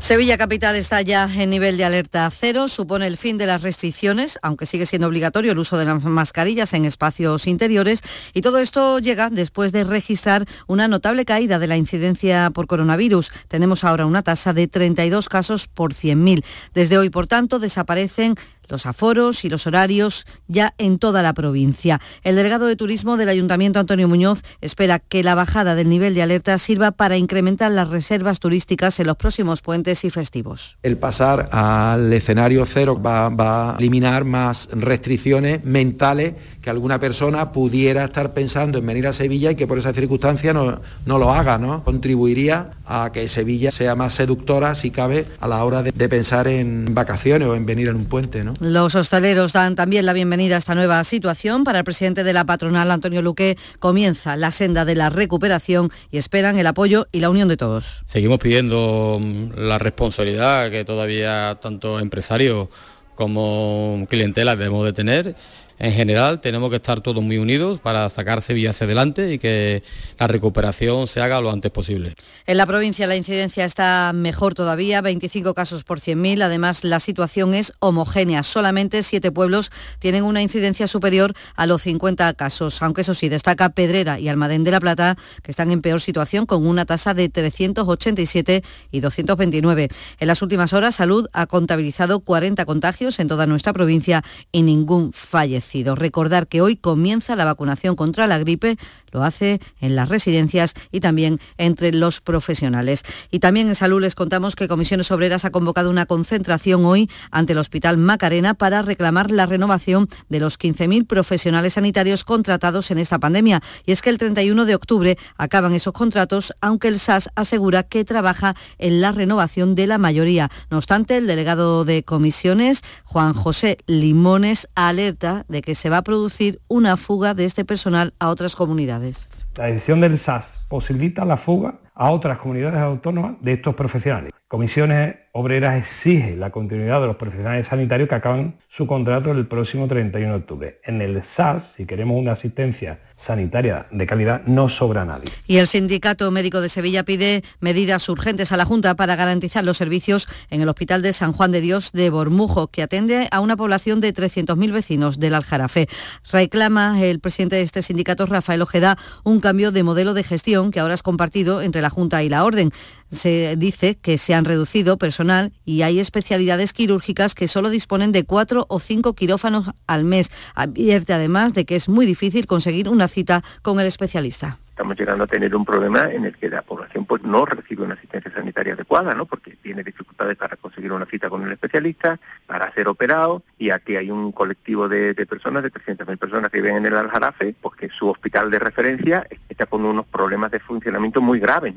Sevilla Capital está ya en nivel de alerta cero, supone el fin de las restricciones, aunque sigue siendo obligatorio el uso de las mascarillas en espacios interiores y todo esto llega después de registrar una notable caída de la incidencia por coronavirus. Tenemos ahora una tasa de 32 casos por 100.000. Desde hoy, por tanto, desaparecen los aforos y los horarios ya en toda la provincia. El delegado de Turismo del Ayuntamiento, Antonio Muñoz, espera que la bajada del nivel de alerta sirva para incrementar las reservas turísticas en los próximos puentes y festivos. El pasar al escenario cero va, a eliminar más restricciones mentales que alguna persona pudiera estar pensando en venir a Sevilla y que por esa circunstancia no, no lo haga, ¿no? Contribuiría a que Sevilla sea más seductora, si cabe, a la hora de, de pensar en vacaciones o en venir en un puente, ¿no? Los hosteleros dan también la bienvenida a esta nueva situación. Para el presidente de la patronal, Antonio Luque, comienza la senda de la recuperación y esperan el apoyo y la unión de todos. Seguimos pidiendo mm, la responsabilidad que todavía tanto empresarios como clientela debemos de tener en general tenemos que estar todos muy unidos para sacar Sevilla hacia adelante y que la recuperación se haga lo antes posible. En la provincia la incidencia está mejor todavía, 25 casos por 100.000. Además, la situación es homogénea. Solamente siete pueblos tienen una incidencia superior a los 50 casos, aunque eso sí, destaca Pedrera y Almadén de la Plata, que están en peor situación con una tasa de 387 y 229. En las últimas horas, Salud ha contabilizado 40 contagios en toda nuestra provincia y ningún fallecido. Recordar que hoy comienza la vacunación contra la gripe, lo hace en las residencias y también entre los profesionales. Y también en salud les contamos que Comisiones Obreras ha convocado una concentración hoy ante el Hospital Macarena para reclamar la renovación de los 15.000 profesionales sanitarios contratados en esta pandemia. Y es que el 31 de octubre acaban esos contratos, aunque el SAS asegura que trabaja en la renovación de la mayoría. No obstante, el delegado de comisiones, Juan José Limones, alerta de que se va a producir una fuga de este personal a otras comunidades. La decisión del SAS posibilita la fuga a otras comunidades autónomas de estos profesionales. Comisiones Obreras exige la continuidad de los profesionales sanitarios que acaban su contrato el próximo 31 de octubre. En el SAS, si queremos una asistencia sanitaria de calidad, no sobra nadie. Y el Sindicato Médico de Sevilla pide medidas urgentes a la Junta para garantizar los servicios en el Hospital de San Juan de Dios de Bormujo, que atiende a una población de 300.000 vecinos del Aljarafe. Reclama el presidente de este sindicato, Rafael Ojeda, un cambio de modelo de gestión que ahora es compartido entre la Junta y la Orden. Se dice que se han reducido personal y hay especialidades quirúrgicas que solo disponen de cuatro o cinco quirófanos al mes. Advierte además de que es muy difícil conseguir una cita con el especialista estamos llegando a tener un problema en el que la población pues no recibe una asistencia sanitaria adecuada, ¿no? Porque tiene dificultades para conseguir una cita con el especialista, para ser operado, y aquí hay un colectivo de, de personas, de 300.000 personas que viven en el Aljarafe, porque su hospital de referencia está con unos problemas de funcionamiento muy graves.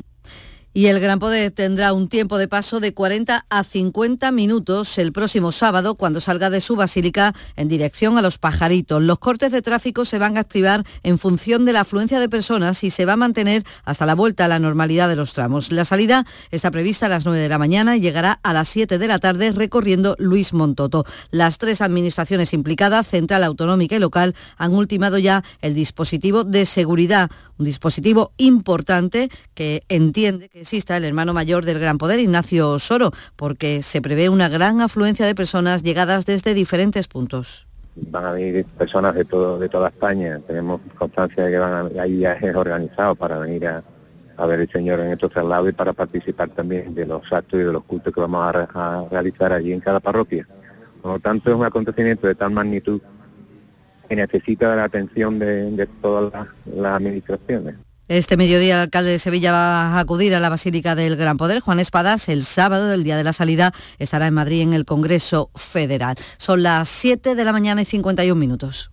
Y el Gran Poder tendrá un tiempo de paso de 40 a 50 minutos el próximo sábado cuando salga de su basílica en dirección a los pajaritos. Los cortes de tráfico se van a activar en función de la afluencia de personas y se va a mantener hasta la vuelta a la normalidad de los tramos. La salida está prevista a las 9 de la mañana y llegará a las 7 de la tarde recorriendo Luis Montoto. Las tres administraciones implicadas, central, autonómica y local, han ultimado ya el dispositivo de seguridad, un dispositivo importante que entiende que exista el hermano mayor del Gran Poder, Ignacio Soro, porque se prevé una gran afluencia de personas llegadas desde diferentes puntos van a venir personas de todo de toda España. Tenemos constancia de que van a, hay viajes organizados para venir a, ver el Señor en estos traslados y para participar también de los actos y de los cultos que vamos a, realizar allí en cada parroquia. Por lo tanto, es un acontecimiento de tal magnitud que necesita la atención de, todas las administraciones. Este mediodía el alcalde de Sevilla va a acudir a la Basílica del Gran Poder. Juan Espadas, el sábado, el día de la salida, estará en Madrid en el Congreso Federal. Son las 7 de la mañana y 51 minutos.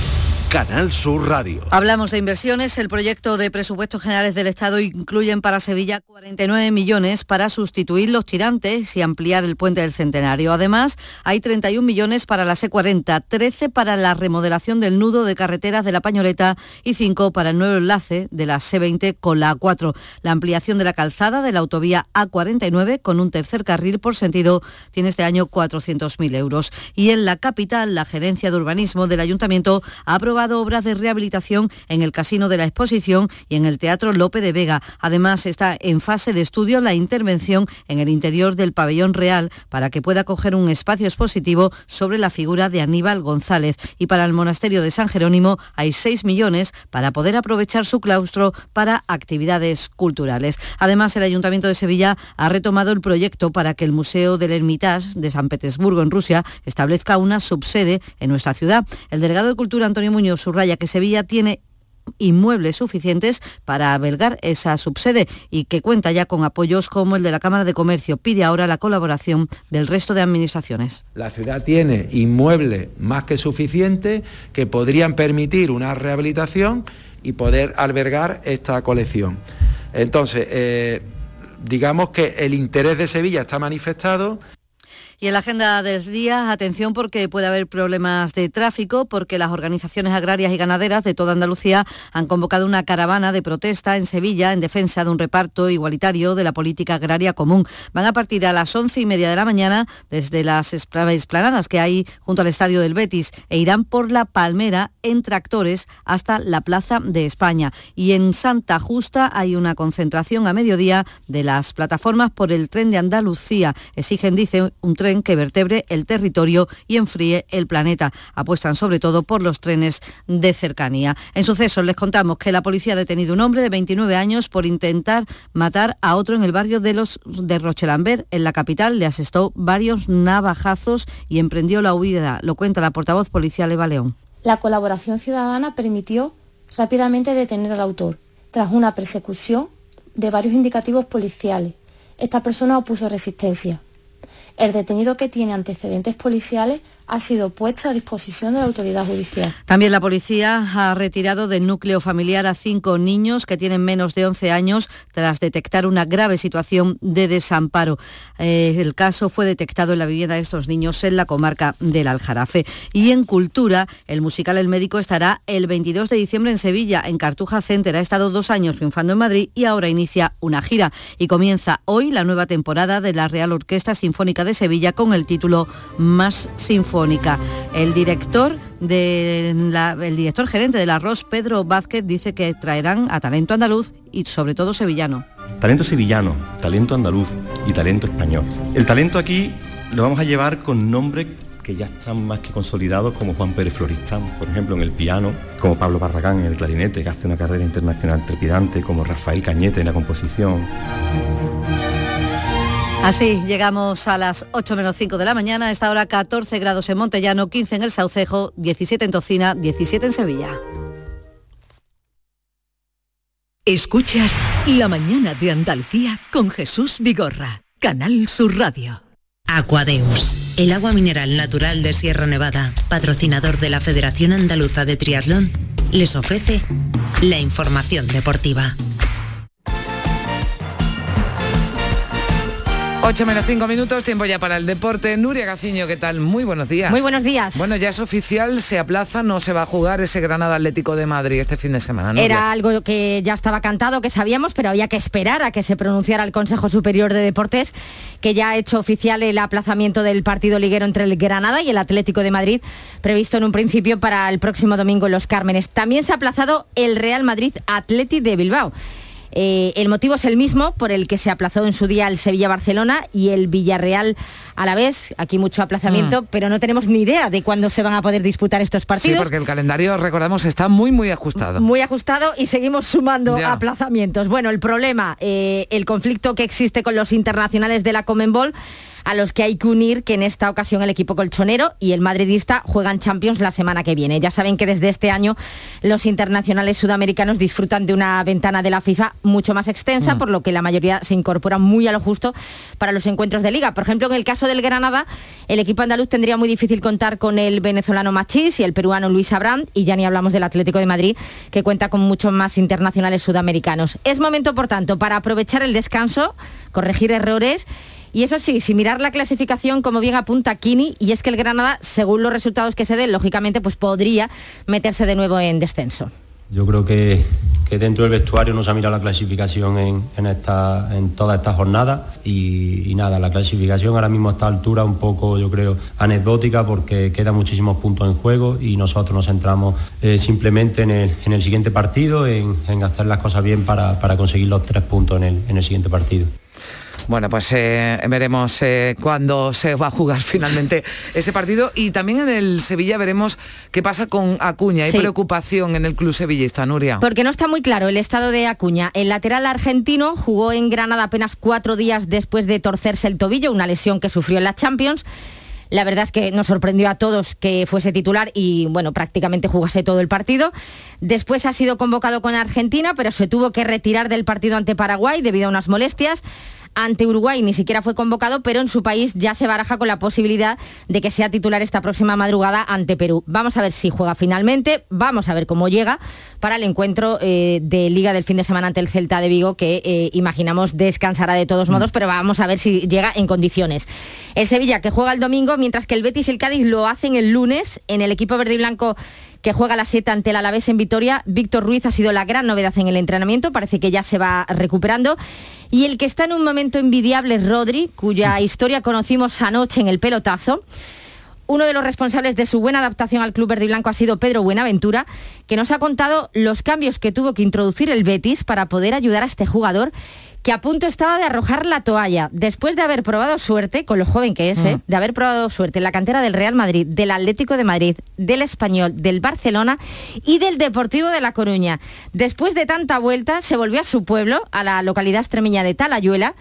Canal Sur Radio. Hablamos de inversiones. El proyecto de presupuestos generales del Estado incluyen para Sevilla 49 millones para sustituir los tirantes y ampliar el puente del Centenario. Además, hay 31 millones para la C40, 13 para la remodelación del nudo de carreteras de la Pañoleta y 5 para el nuevo enlace de la C20 con la A4. La ampliación de la calzada de la autovía A49 con un tercer carril por sentido tiene este año 400.000 euros. Y en la capital, la Gerencia de Urbanismo del Ayuntamiento ha aprobado obras de rehabilitación en el Casino de la Exposición y en el Teatro Lope de Vega. Además, está en fase de estudio la intervención en el interior del pabellón real para que pueda coger un espacio expositivo sobre la figura de Aníbal González. Y para el Monasterio de San Jerónimo hay 6 millones para poder aprovechar su claustro para actividades culturales. Además, el Ayuntamiento de Sevilla ha retomado el proyecto para que el Museo del Hermitage de San Petersburgo, en Rusia, establezca una subsede en nuestra ciudad. El delegado de Cultura, Antonio Muñoz, subraya que Sevilla tiene inmuebles suficientes para albergar esa subsede y que cuenta ya con apoyos como el de la Cámara de Comercio. Pide ahora la colaboración del resto de administraciones. La ciudad tiene inmuebles más que suficientes que podrían permitir una rehabilitación y poder albergar esta colección. Entonces, eh, digamos que el interés de Sevilla está manifestado Y en la agenda del día, atención porque puede haber problemas de tráfico porque las organizaciones agrarias y ganaderas de toda Andalucía han convocado una caravana de protesta en Sevilla en defensa de un reparto igualitario de la política agraria común. Van a partir a las once y media de la mañana desde las esplanadas que hay junto al estadio del Betis e irán por la Palmera en tractores hasta la Plaza de España. Y en Santa Justa hay una concentración a mediodía de las plataformas por el tren de Andalucía. Exigen, dice, un tren que vertebre el territorio y enfríe el planeta. Apuestan sobre todo por los trenes de cercanía. En sucesos les contamos que la policía ha detenido un hombre de 29 años por intentar matar a otro en el barrio de los de Rochelambert, en la capital. Le asestó varios navajazos y emprendió la huida. Lo cuenta la portavoz policial Eva León. La colaboración ciudadana permitió rápidamente detener al autor, tras una persecución de varios indicativos policiales. Esta persona opuso resistencia. El detenido que tiene antecedentes policiales ha sido puesto a disposición de la autoridad judicial. También la policía ha retirado del núcleo familiar a cinco niños que tienen menos de 11 años tras detectar una grave situación de desamparo. Eh, el caso fue detectado en la vivienda de estos niños en la comarca del Aljarafe. Y en cultura, el musical El Médico estará el 22 de diciembre en Sevilla, en Cartuja Center. Ha estado dos años triunfando en Madrid y ahora inicia una gira. Y comienza hoy la nueva temporada de la Real Orquesta Sinfónica de Sevilla con el título Más Sinfónica el director, de el director gerente de la ROS, Pedro Vázquez, dice que traerán a talento andaluz y sobre todo sevillano. Talento sevillano, talento andaluz y talento español. El talento aquí lo vamos a llevar con nombres que ya están más que consolidados, como Juan Pérez Floristán, por ejemplo, en el piano, como Pablo Barragán en el clarinete, que hace una carrera internacional trepidante, como Rafael Cañete en la composición. Así llegamos a las 8 menos 5 de la mañana, a esta hora 14 grados en Montellano, 15 en el Saucejo, 17 en Tocina, 17 en Sevilla. Escuchas La mañana de Andalucía con Jesús Vigorra, Canal Sur Radio. Aquadeus, el agua mineral natural de Sierra Nevada, patrocinador de la Federación Andaluza de Triatlón, les ofrece la información deportiva. 8 menos 5 minutos, tiempo ya para el deporte. Nuria Gaciño, ¿qué tal? Muy buenos días. Muy buenos días. Bueno, ya es oficial, se aplaza, no se va a jugar ese Granada Atlético de Madrid este fin de semana. ¿no? Era algo que ya estaba cantado, que sabíamos, pero había que esperar a que se pronunciara el Consejo Superior de Deportes, que ya ha hecho oficial el aplazamiento del partido liguero entre el Granada y el Atlético de Madrid, previsto en un principio para el próximo domingo en Los Cármenes. También se ha aplazado el Real Madrid Atleti de Bilbao. Eh, el motivo es el mismo por el que se aplazó en su día el Sevilla-Barcelona y el Villarreal a la vez. Aquí mucho aplazamiento, mm. pero no tenemos ni idea de cuándo se van a poder disputar estos partidos. Sí, porque el calendario, recordamos, está muy, muy ajustado. Muy ajustado y seguimos sumando aplazamientos. Bueno, el problema, eh, el conflicto que existe con los internacionales de la Comenbol a los que hay que unir que en esta ocasión el equipo colchonero y el madridista juegan Champions la semana que viene. Ya saben que desde este año los internacionales sudamericanos disfrutan de una ventana de la FIFA mucho más extensa, mm. por lo que la mayoría se incorporan muy a lo justo para los encuentros de liga. Por ejemplo, en el caso del Granada, el equipo andaluz tendría muy difícil contar con el venezolano Machís y el peruano Luis Abrán, y ya ni hablamos del Atlético de Madrid, que cuenta con muchos más internacionales sudamericanos. Es momento, por tanto, para aprovechar el descanso, corregir errores y eso sí, si mirar la clasificación, como bien apunta Kini, y es que el Granada, según los resultados que se den, lógicamente, pues podría meterse de nuevo en descenso. Yo creo que, dentro del vestuario no se ha mirado la clasificación en, esta, en toda esta jornada y, nada, la clasificación ahora mismo a esta altura un poco, yo creo, anecdótica porque quedan muchísimos puntos en juego y nosotros nos centramos eh, simplemente en el, siguiente partido, en, hacer las cosas bien para, conseguir los tres puntos en el siguiente partido. Bueno, pues eh, veremos eh, cuándo se va a jugar finalmente ese partido y también en el Sevilla veremos qué pasa con Acuña. Hay preocupación en el club sevillista, Nuria. Porque no está muy claro el estado de Acuña. El lateral argentino jugó en Granada apenas cuatro días después de torcerse el tobillo, una lesión que sufrió en la Champions. La verdad es que nos sorprendió a todos que fuese titular y bueno, prácticamente jugase todo el partido. Después ha sido convocado con Argentina, pero se tuvo que retirar del partido ante Paraguay debido a unas molestias. Ante Uruguay ni siquiera fue convocado, pero en su país ya se baraja con la posibilidad de que sea titular esta próxima madrugada ante Perú. Vamos a ver si juega finalmente, vamos a ver cómo llega para el encuentro eh, de Liga del fin de semana ante el Celta de Vigo, que eh, imaginamos descansará de todos modos, mm. pero vamos a ver si llega en condiciones. El Sevilla que juega el domingo, mientras que el Betis y el Cádiz lo hacen el lunes en el equipo verde y blanco que juega a las 7 ante el Alavés en Vitoria. Víctor Ruiz ha sido la gran novedad en el entrenamiento, parece que ya se va recuperando. Y el que está en un momento envidiable es Rodri, cuya historia conocimos anoche en el pelotazo. Uno de los responsables de su buena adaptación al club verde y blanco ha sido Pedro Buenaventura, que nos ha contado los cambios que tuvo que introducir el Betis para poder ayudar a este jugador que a punto estaba de arrojar la toalla después de haber probado suerte, con lo joven que es, ¿eh? mm. de haber probado suerte en la cantera del Real Madrid, del Atlético de Madrid, del Español, del Barcelona y del Deportivo de La Coruña. Después de tanta vuelta, se volvió a su pueblo, a la localidad extremeña de Talayuela,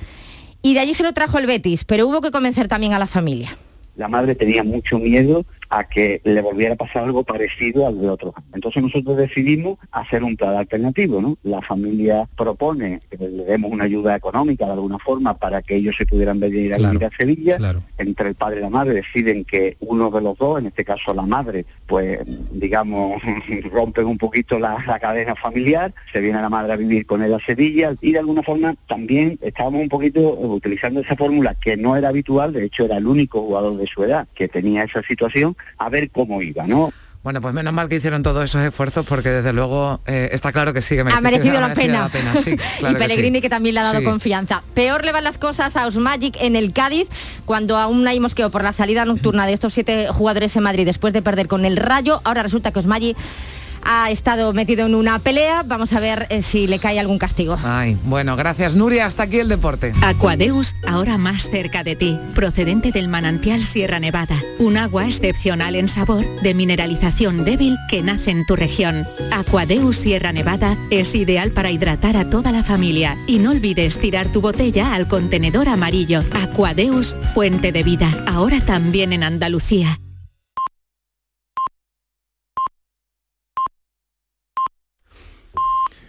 y de allí se lo trajo el Betis, pero hubo que convencer también a la familia. La madre tenía mucho miedo a que le volviera a pasar algo parecido al de otros. Entonces nosotros decidimos hacer un plan alternativo, ¿no? La familia propone que le demos una ayuda económica de alguna forma para que ellos se pudieran venir a vivir a Sevilla. Entre el padre y la madre deciden que uno de los dos, en este caso la madre, pues digamos rompen un poquito la, cadena familiar, se viene la madre a vivir con él a Sevilla y de alguna forma también estábamos un poquito utilizando esa fórmula que no era habitual, de hecho era el único jugador de su edad que tenía esa situación a ver cómo iba, ¿no? Bueno, pues menos mal que hicieron todos esos esfuerzos porque desde luego eh, está claro que sí que ha merecido, la, pena. y Pellegrini que, también le ha dado confianza. Peor le van las cosas a Osmagic en el Cádiz cuando aún hay mosqueo por la salida nocturna de estos siete jugadores en Madrid después de perder con el Rayo. Ahora resulta que Osmagic ha estado metido en una pelea. Vamos a ver eh, si le cae algún castigo. Ay, bueno, gracias Nuria. Hasta aquí el deporte. Aquadeus, ahora más cerca de ti, procedente del manantial Sierra Nevada. Un agua excepcional en sabor, de mineralización débil que nace en tu región. Aquadeus Sierra Nevada es ideal para hidratar a toda la familia. Y no olvides tirar tu botella al contenedor amarillo. Aquadeus, fuente de vida. Ahora también en Andalucía.